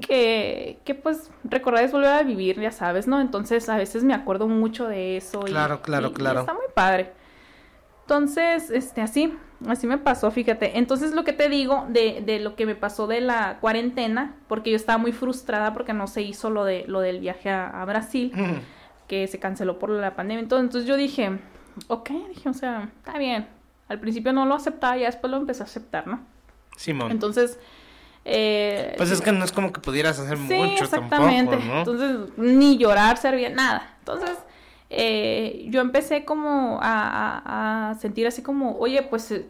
que, que pues recordar es volver a vivir, ya sabes, ¿no? Entonces a veces me acuerdo mucho de eso. Claro, claro, claro. está muy padre. Entonces, este, así, así me pasó, fíjate. Entonces lo que te digo de, de lo que me pasó de la cuarentena, porque yo estaba muy frustrada porque no se hizo lo de lo del viaje a, Brasil, que se canceló por la pandemia. Entonces yo dije, ok, dije, o sea, está bien. Al principio no lo aceptaba, ya después lo empecé a aceptar, ¿no? Simón. Entonces, eh, pues es que no es como que pudieras hacer mucho exactamente. Tampoco, Entonces, ni llorar servía, nada. Entonces, eh, yo empecé como a, sentir así como, oye, pues eh,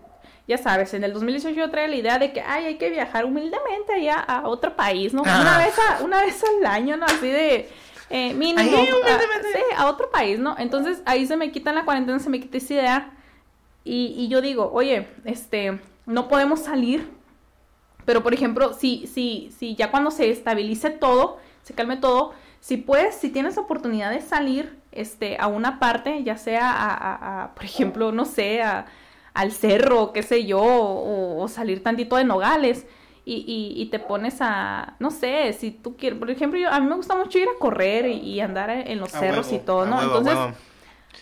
ya sabes, en el 2018 yo traía la idea de que, ay, hay que viajar humildemente allá a otro país, ¿no? Una, vez una vez al año, ¿no? Así de eh, mínimo. A, sí, a otro país, ¿no? Entonces, ahí se me quita en la cuarentena, se me quita esa idea. Y, y yo digo, oye, este, no podemos salir pero, por ejemplo, si, si, si ya cuando se estabilice todo, se calme todo, si puedes, si tienes oportunidad de salir este, a una parte, ya sea a, a, por ejemplo, no sé, a, al cerro, qué sé yo, o, salir tantito de Nogales, y, y, y, te pones a, no sé, si tú quieres, por ejemplo, yo, a mí me gusta mucho ir a correr y, andar en los cerros y todo, ¿no? Entonces,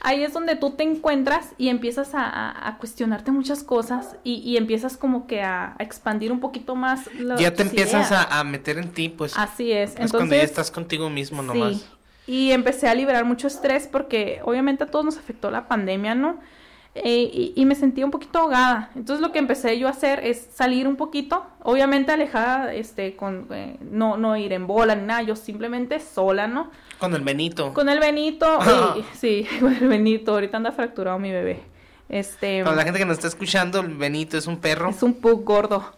ahí es donde tú te encuentras y empiezas a, cuestionarte muchas cosas y, empiezas como que a, expandir un poquito más. ya te empiezas a, meter en ti, pues. Así es. Entonces, cuando ya estás contigo mismo nomás. Y empecé a liberar mucho estrés porque obviamente a todos nos afectó la pandemia, ¿no? Eh, y, me sentía un poquito ahogada. Entonces lo que empecé yo a hacer es salir un poquito, obviamente alejada, este, con, eh, no, no ir en bola ni nada, yo simplemente sola, ¿no? Con el Benito. Con el Benito, y, sí, con el Benito, ahorita anda fracturado mi bebé. Este, Para la gente que nos está escuchando, el Benito es un perro. Es un pug gordo.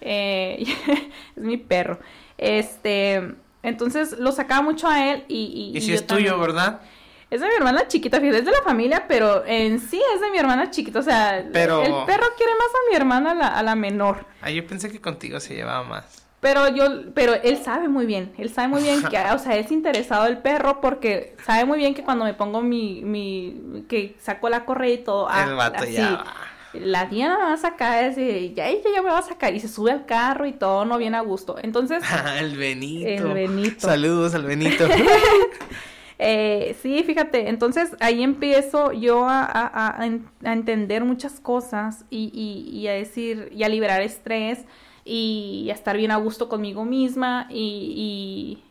Eh, es mi perro. Este, entonces lo sacaba mucho a él y... Y, si es tuyo, ¿verdad? Es de mi hermana chiquita, fíjate, es de la familia, pero en sí es de mi hermana chiquita. O sea, el perro quiere más a mi hermana, a la, a la menor. Ah, yo pensé que contigo se llevaba más. Pero yo, pero él sabe muy bien, él sabe muy bien que, o sea, es interesado el perro porque sabe muy bien que cuando me pongo mi, mi, que saco la correa y todo, ah, el vato ya la tía me va a sacar, ya ella ya me va a sacar, y se sube al carro y todo, no viene a gusto. Entonces. el Benito. El Benito. Saludos al Benito. Eh, sí, fíjate, entonces ahí empiezo yo a, entender muchas cosas y, a decir, y a liberar estrés y, a estar bien a gusto conmigo misma y,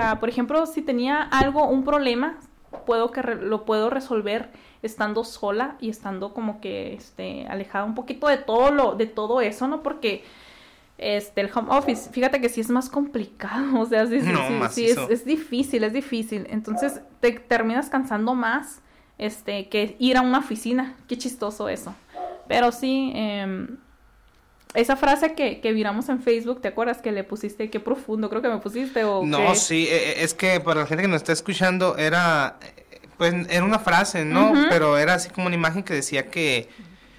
a, por ejemplo, si tenía algo, un problema, puedo que lo puedo resolver estando sola y estando como que este alejada un poquito de todo lo de todo eso, ¿no? Porque este, el home office, fíjate que sí es más complicado, o sea, sí, sí, es, difícil, es difícil. Entonces te terminas cansando más este, que ir a una oficina. Qué chistoso eso. Pero sí, em, esa frase que, que viramos en Facebook, ¿te acuerdas que le pusiste? Qué profundo, creo que me pusiste. O no, sí, e, e, es que para la gente que nos está escuchando, era, pues, era una frase, ¿no? Pero era así como una imagen que decía que...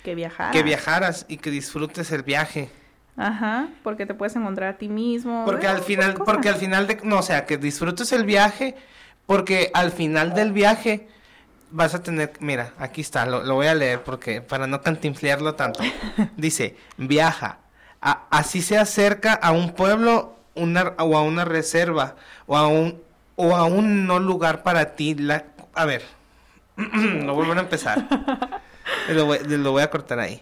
Que viajaras. Que viajaras y que disfrutes el viaje. Ajá, porque te puedes encontrar a ti mismo. Porque al final, porque al final de, no, o sea, que disfrutes el viaje, porque al final del viaje vas a tener, mira, aquí está, lo, voy a leer porque para no cantinflearlo tanto. Dice, viaja, así se acerca a un pueblo una, o a una reserva o a un o a un no lugar para ti. La, a ver, lo vuelvo a empezar. lo voy a cortar ahí.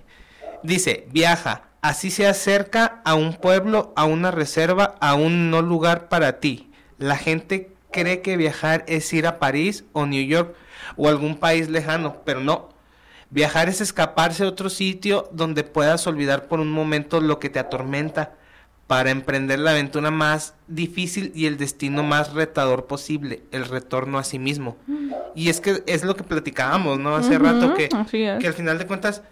Dice, viaja, Así se acerca a un pueblo, a una reserva, a un no lugar para ti. La gente cree que viajar es ir a París o New York o algún país lejano, pero no. Viajar es escaparse a otro sitio donde puedas olvidar por un momento lo que te atormenta para emprender la aventura más difícil y el destino más retador posible, el retorno a sí mismo. Mm. Y es que es lo que platicábamos, ¿no? Hace rato que, que al final de cuentas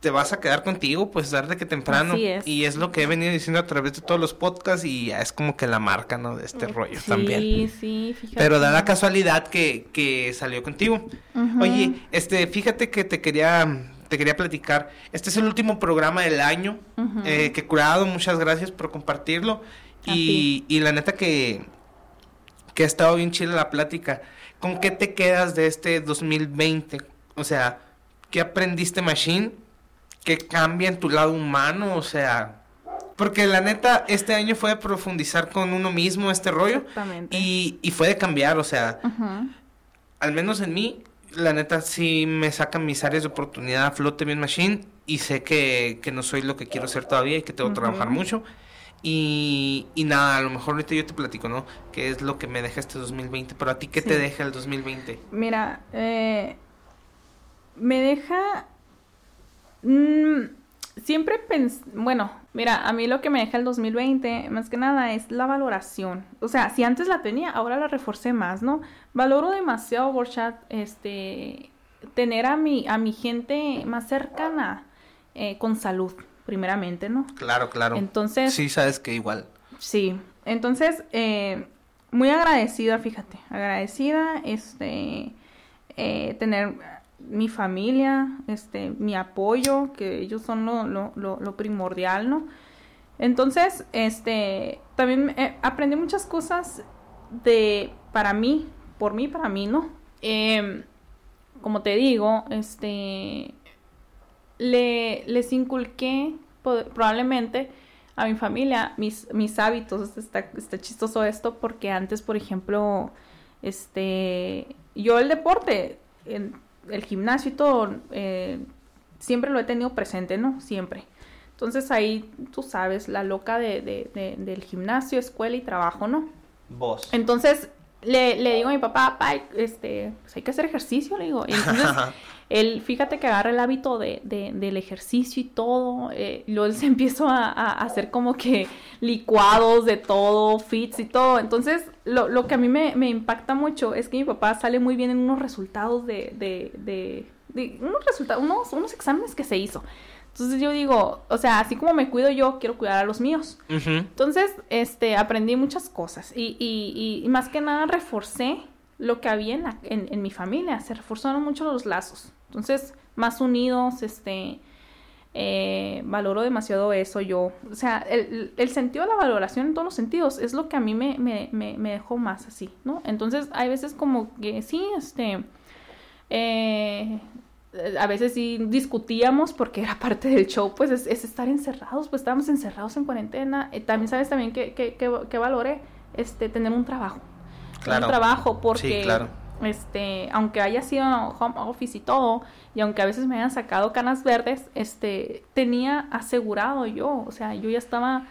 te vas a quedar contigo, pues tarde que temprano. Y es lo que he venido diciendo a través de todos los podcasts y es como que la marca, ¿no? De este rollo también. Sí, sí, fíjate. Pero da la casualidad que, que salió contigo. Oye, este, fíjate que te quería, te quería platicar. Este es el último programa del año. eh, que curado, muchas gracias por compartirlo. Y, y, la neta que, que ha estado bien chila la plática. ¿Con qué te quedas de este 2020? O sea, ¿qué aprendiste, Machine? Que cambia en tu lado humano, o sea, porque la neta, este año fue de profundizar con uno mismo este rollo. Y, y fue de cambiar, o sea, al menos en mí, la neta sí me sacan mis áreas de oportunidad a flote bien machine y sé que, que no soy lo que quiero ser todavía y que tengo que trabajar mucho. Y, y, nada, a lo mejor ahorita yo te platico, ¿no? ¿Qué es lo que me deja este 2020? Pero a ti, ¿qué te deja el 2020? Mira, eh, me deja Mm, siempre pensé, bueno, mira, a mí lo que me deja el 2020, más que nada, es la valoración. O sea, si antes la tenía, ahora la reforcé más, ¿no? Valoro demasiado, Borchat, este, tener a mi, a mi gente más cercana eh, con salud, primeramente, ¿no? Claro, claro. Entonces... Sí, sabes que igual. Sí, entonces, eh, muy agradecida, fíjate, agradecida, este, eh, tener mi familia, este, mi apoyo, que ellos son lo, lo, lo, primordial, ¿no? Entonces, este, también aprendí muchas cosas de, para mí, por mí, para mí, ¿no? Em, como te digo, este, le, les inculqué probablemente a mi familia mis, mis hábitos. Está, está chistoso esto porque antes, por ejemplo, este, yo el deporte, el gimnasio y todo, eh, siempre lo he tenido presente, ¿no? Siempre. Entonces ahí, tú sabes, la loca de, de, del gimnasio, escuela y trabajo, ¿no? Vos. Entonces le, le digo a mi papá, papá, este, pues hay que hacer ejercicio, le digo. entonces él, fíjate que agarra el hábito de, de del ejercicio y todo, eh, luego él se empieza a, a, hacer como que licuados de todo, fits y todo. Entonces, lo, lo que a mí me, me, impacta mucho es que mi papá sale muy bien en unos resultados de, de, unos resultados, unos, unos exámenes que se hizo. Entonces yo digo, o sea, así como me cuido yo, quiero cuidar a los míos. Entonces, este, aprendí muchas cosas y, y, y, más que nada reforcé lo que había en, en, en, mi familia, se reforzaron mucho los lazos. Entonces, más unidos, este, eh, valoro demasiado eso yo. O sea, el, el, sentido de la valoración en todos los sentidos es lo que a mí me, me, me, me dejó más así, ¿no? Entonces, hay veces como que sí, este... Eh, a veces sí discutíamos porque era parte del show, pues es, estar encerrados, pues estábamos encerrados en cuarentena. Eh, también sabes también que, que, que, valore este, tener un trabajo. Claro. Un trabajo porque, claro. Este, aunque haya sido home office y todo, y aunque a veces me hayan sacado canas verdes, este, tenía asegurado yo, o sea, yo ya estaba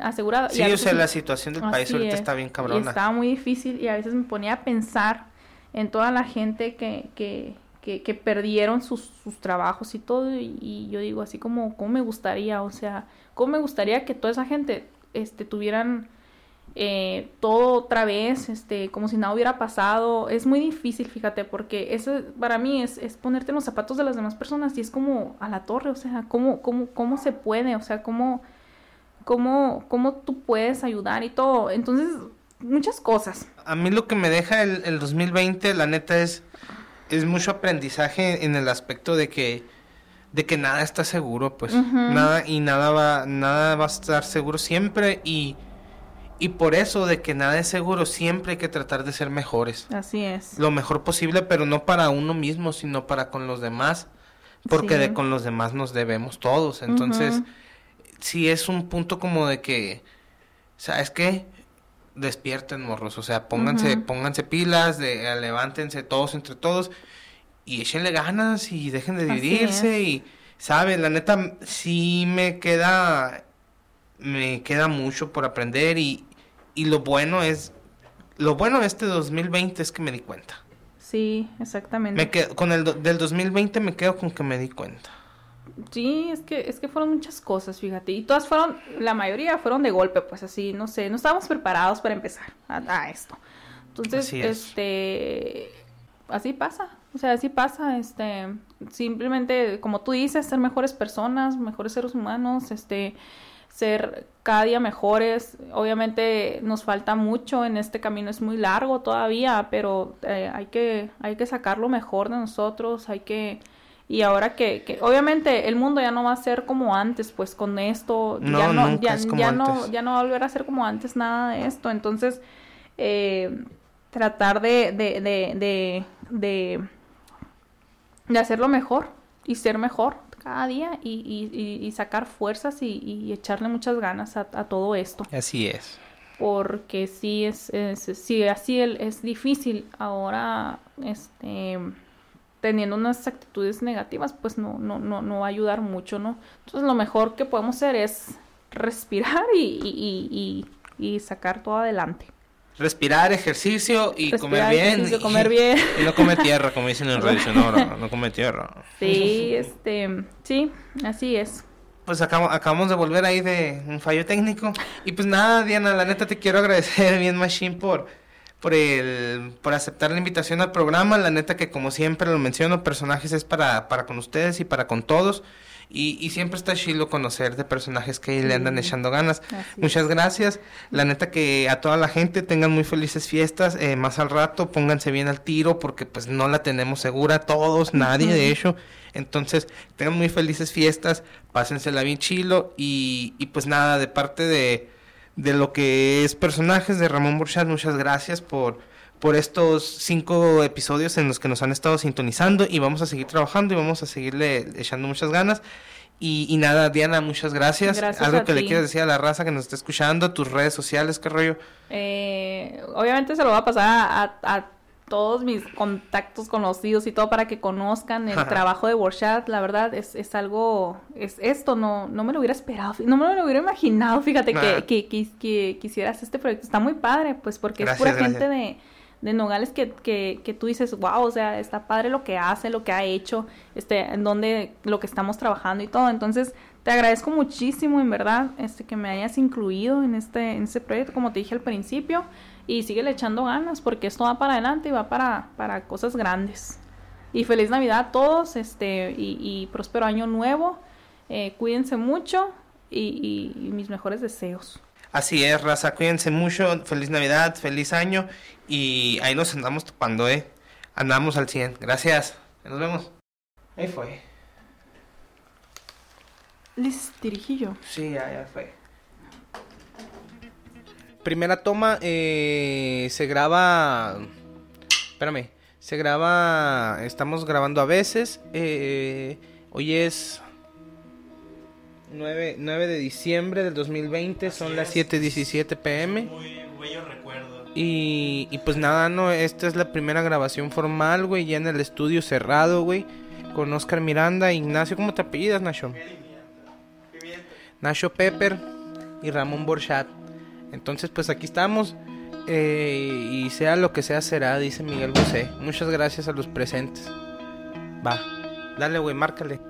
asegurado. Sí, o sea, la situación del país ahorita está bien cabrona. Y estaba muy difícil y a veces me ponía a pensar en toda la gente que, que que, perdieron sus, sus, trabajos y todo, y, yo digo así como, ¿cómo me gustaría? O sea, ¿cómo me gustaría que toda esa gente este, tuvieran eh, todo otra vez, este, como si nada hubiera pasado? Es muy difícil, fíjate, porque eso para mí es, es ponerte en los zapatos de las demás personas y es como a la torre, o sea, ¿cómo, cómo, cómo se puede? O sea, ¿cómo, cómo, cómo tú puedes ayudar y todo? Entonces, muchas cosas. A mí lo que me deja el, el 2020, la neta, es es mucho aprendizaje en el aspecto de que de que nada está seguro, pues nada y nada va nada va a estar seguro siempre y y por eso de que nada es seguro siempre hay que tratar de ser mejores. Así es. Lo mejor posible, pero no para uno mismo, sino para con los demás, porque de con los demás nos debemos todos. Entonces, si es un punto como de que ¿sabes qué? despierten, morros. O sea, pónganse, pónganse pilas, de, levántense todos entre todos y échenle ganas y dejen de dividirse. Y, ¿sabes? La neta, sí me queda, me queda mucho por aprender y, y lo bueno es, lo bueno de este 2020 es que me di cuenta. Sí, exactamente. Me quedo, con el del 2020 me quedo con que me di cuenta. Sí, es que, es que fueron muchas cosas, fíjate. Y todas fueron, la mayoría fueron de golpe, pues así, no sé, no estábamos preparados para empezar a, esto. Entonces, este, así pasa. O sea, así pasa, este, simplemente, como tú dices, ser mejores personas, mejores seres humanos, este, ser cada día mejores. Obviamente nos falta mucho en este camino, es muy largo todavía, pero eh, hay que, hay que sacar lo mejor de nosotros, hay que y ahora que, que, obviamente el mundo ya no va a ser como antes, pues con esto ya no ya, ya no ya no va a volver a ser como antes nada de esto, entonces eh, tratar de de, de, de, de, hacerlo mejor y ser mejor cada día y, y, y sacar fuerzas y, y, echarle muchas ganas a, a, todo esto. Así es. Porque sí es, es sí así es difícil ahora este teniendo unas actitudes negativas, pues no, no, no, no va a ayudar mucho, ¿no? Entonces lo mejor que podemos hacer es respirar y, y, y, y sacar todo adelante. Respirar, ejercicio y comer bien. Y, comer bien. Y no comer tierra, como dicen en Radio Sonora, no comer tierra. Sí, este, sí, así es. Pues acabamos, acabamos de volver ahí de un fallo técnico. Y pues nada, Diana, la neta te quiero agradecer bien, Machine, por por el por aceptar la invitación al programa. La neta que como siempre lo menciono, personajes es para, para con ustedes y para con todos. Y, y siempre está chido conocer de personajes que le andan echando ganas. Muchas gracias. La neta que a toda la gente tengan muy felices fiestas. Eh, más al rato pónganse bien al tiro porque pues no la tenemos segura todos, nadie de hecho. Entonces tengan muy felices fiestas, pásensela bien chilo y, y pues nada, de parte de de lo que es personajes de Ramón Burchard. Muchas gracias por, por estos cinco episodios en los que nos han estado sintonizando y vamos a seguir trabajando y vamos a seguirle echando muchas ganas. Y, nada, Diana, muchas gracias. Algo que le quieras decir a la raza que nos está escuchando, tus redes sociales, qué rollo. Eh, obviamente se lo va a pasar a todos mis contactos conocidos y todo para que conozcan el trabajo de Workshop. La verdad es, es algo, es esto, no, no me lo hubiera esperado, no me lo hubiera imaginado, fíjate, que, que, que, quisieras este proyecto. Está muy padre, pues porque es pura gente de, de Nogales que, que, que, tú dices, wow, o sea, está padre lo que hace, lo que ha hecho, este, en donde lo que estamos trabajando y todo. Entonces, te agradezco muchísimo, en verdad, este, que me hayas incluido en este, en este proyecto, como te dije al principio, y sigue echando ganas, porque esto va para adelante y va para, para cosas grandes. Y feliz Navidad a todos, este, y, y próspero año nuevo. Eh, cuídense mucho y mis mejores deseos. Así es, raza, cuídense mucho, feliz Navidad, feliz año y ahí nos andamos topando, ¿eh? Andamos al 100. Gracias. Nos vemos. Ahí fue. ¿Les dirigí yo? Sí, ya, ya fue. Primera toma, eh, se graba... Espérame, se graba... Estamos grabando a veces. Eh, hoy es 9, 9 de diciembre del 2020, Así son es. las 7:17 pm. Muy bello recuerdo. Y, y pues nada, no, esta es la primera grabación formal, güey, ya en el estudio cerrado, güey, con Oscar Miranda, Ignacio, ¿cómo te apellidas, Nacho? Nacho Pepper y Ramón Borchat. Entonces, pues aquí estamos. Eh, y sea lo que sea, será, dice Miguel José. Muchas gracias a los presentes. Va, dale, güey, márcale.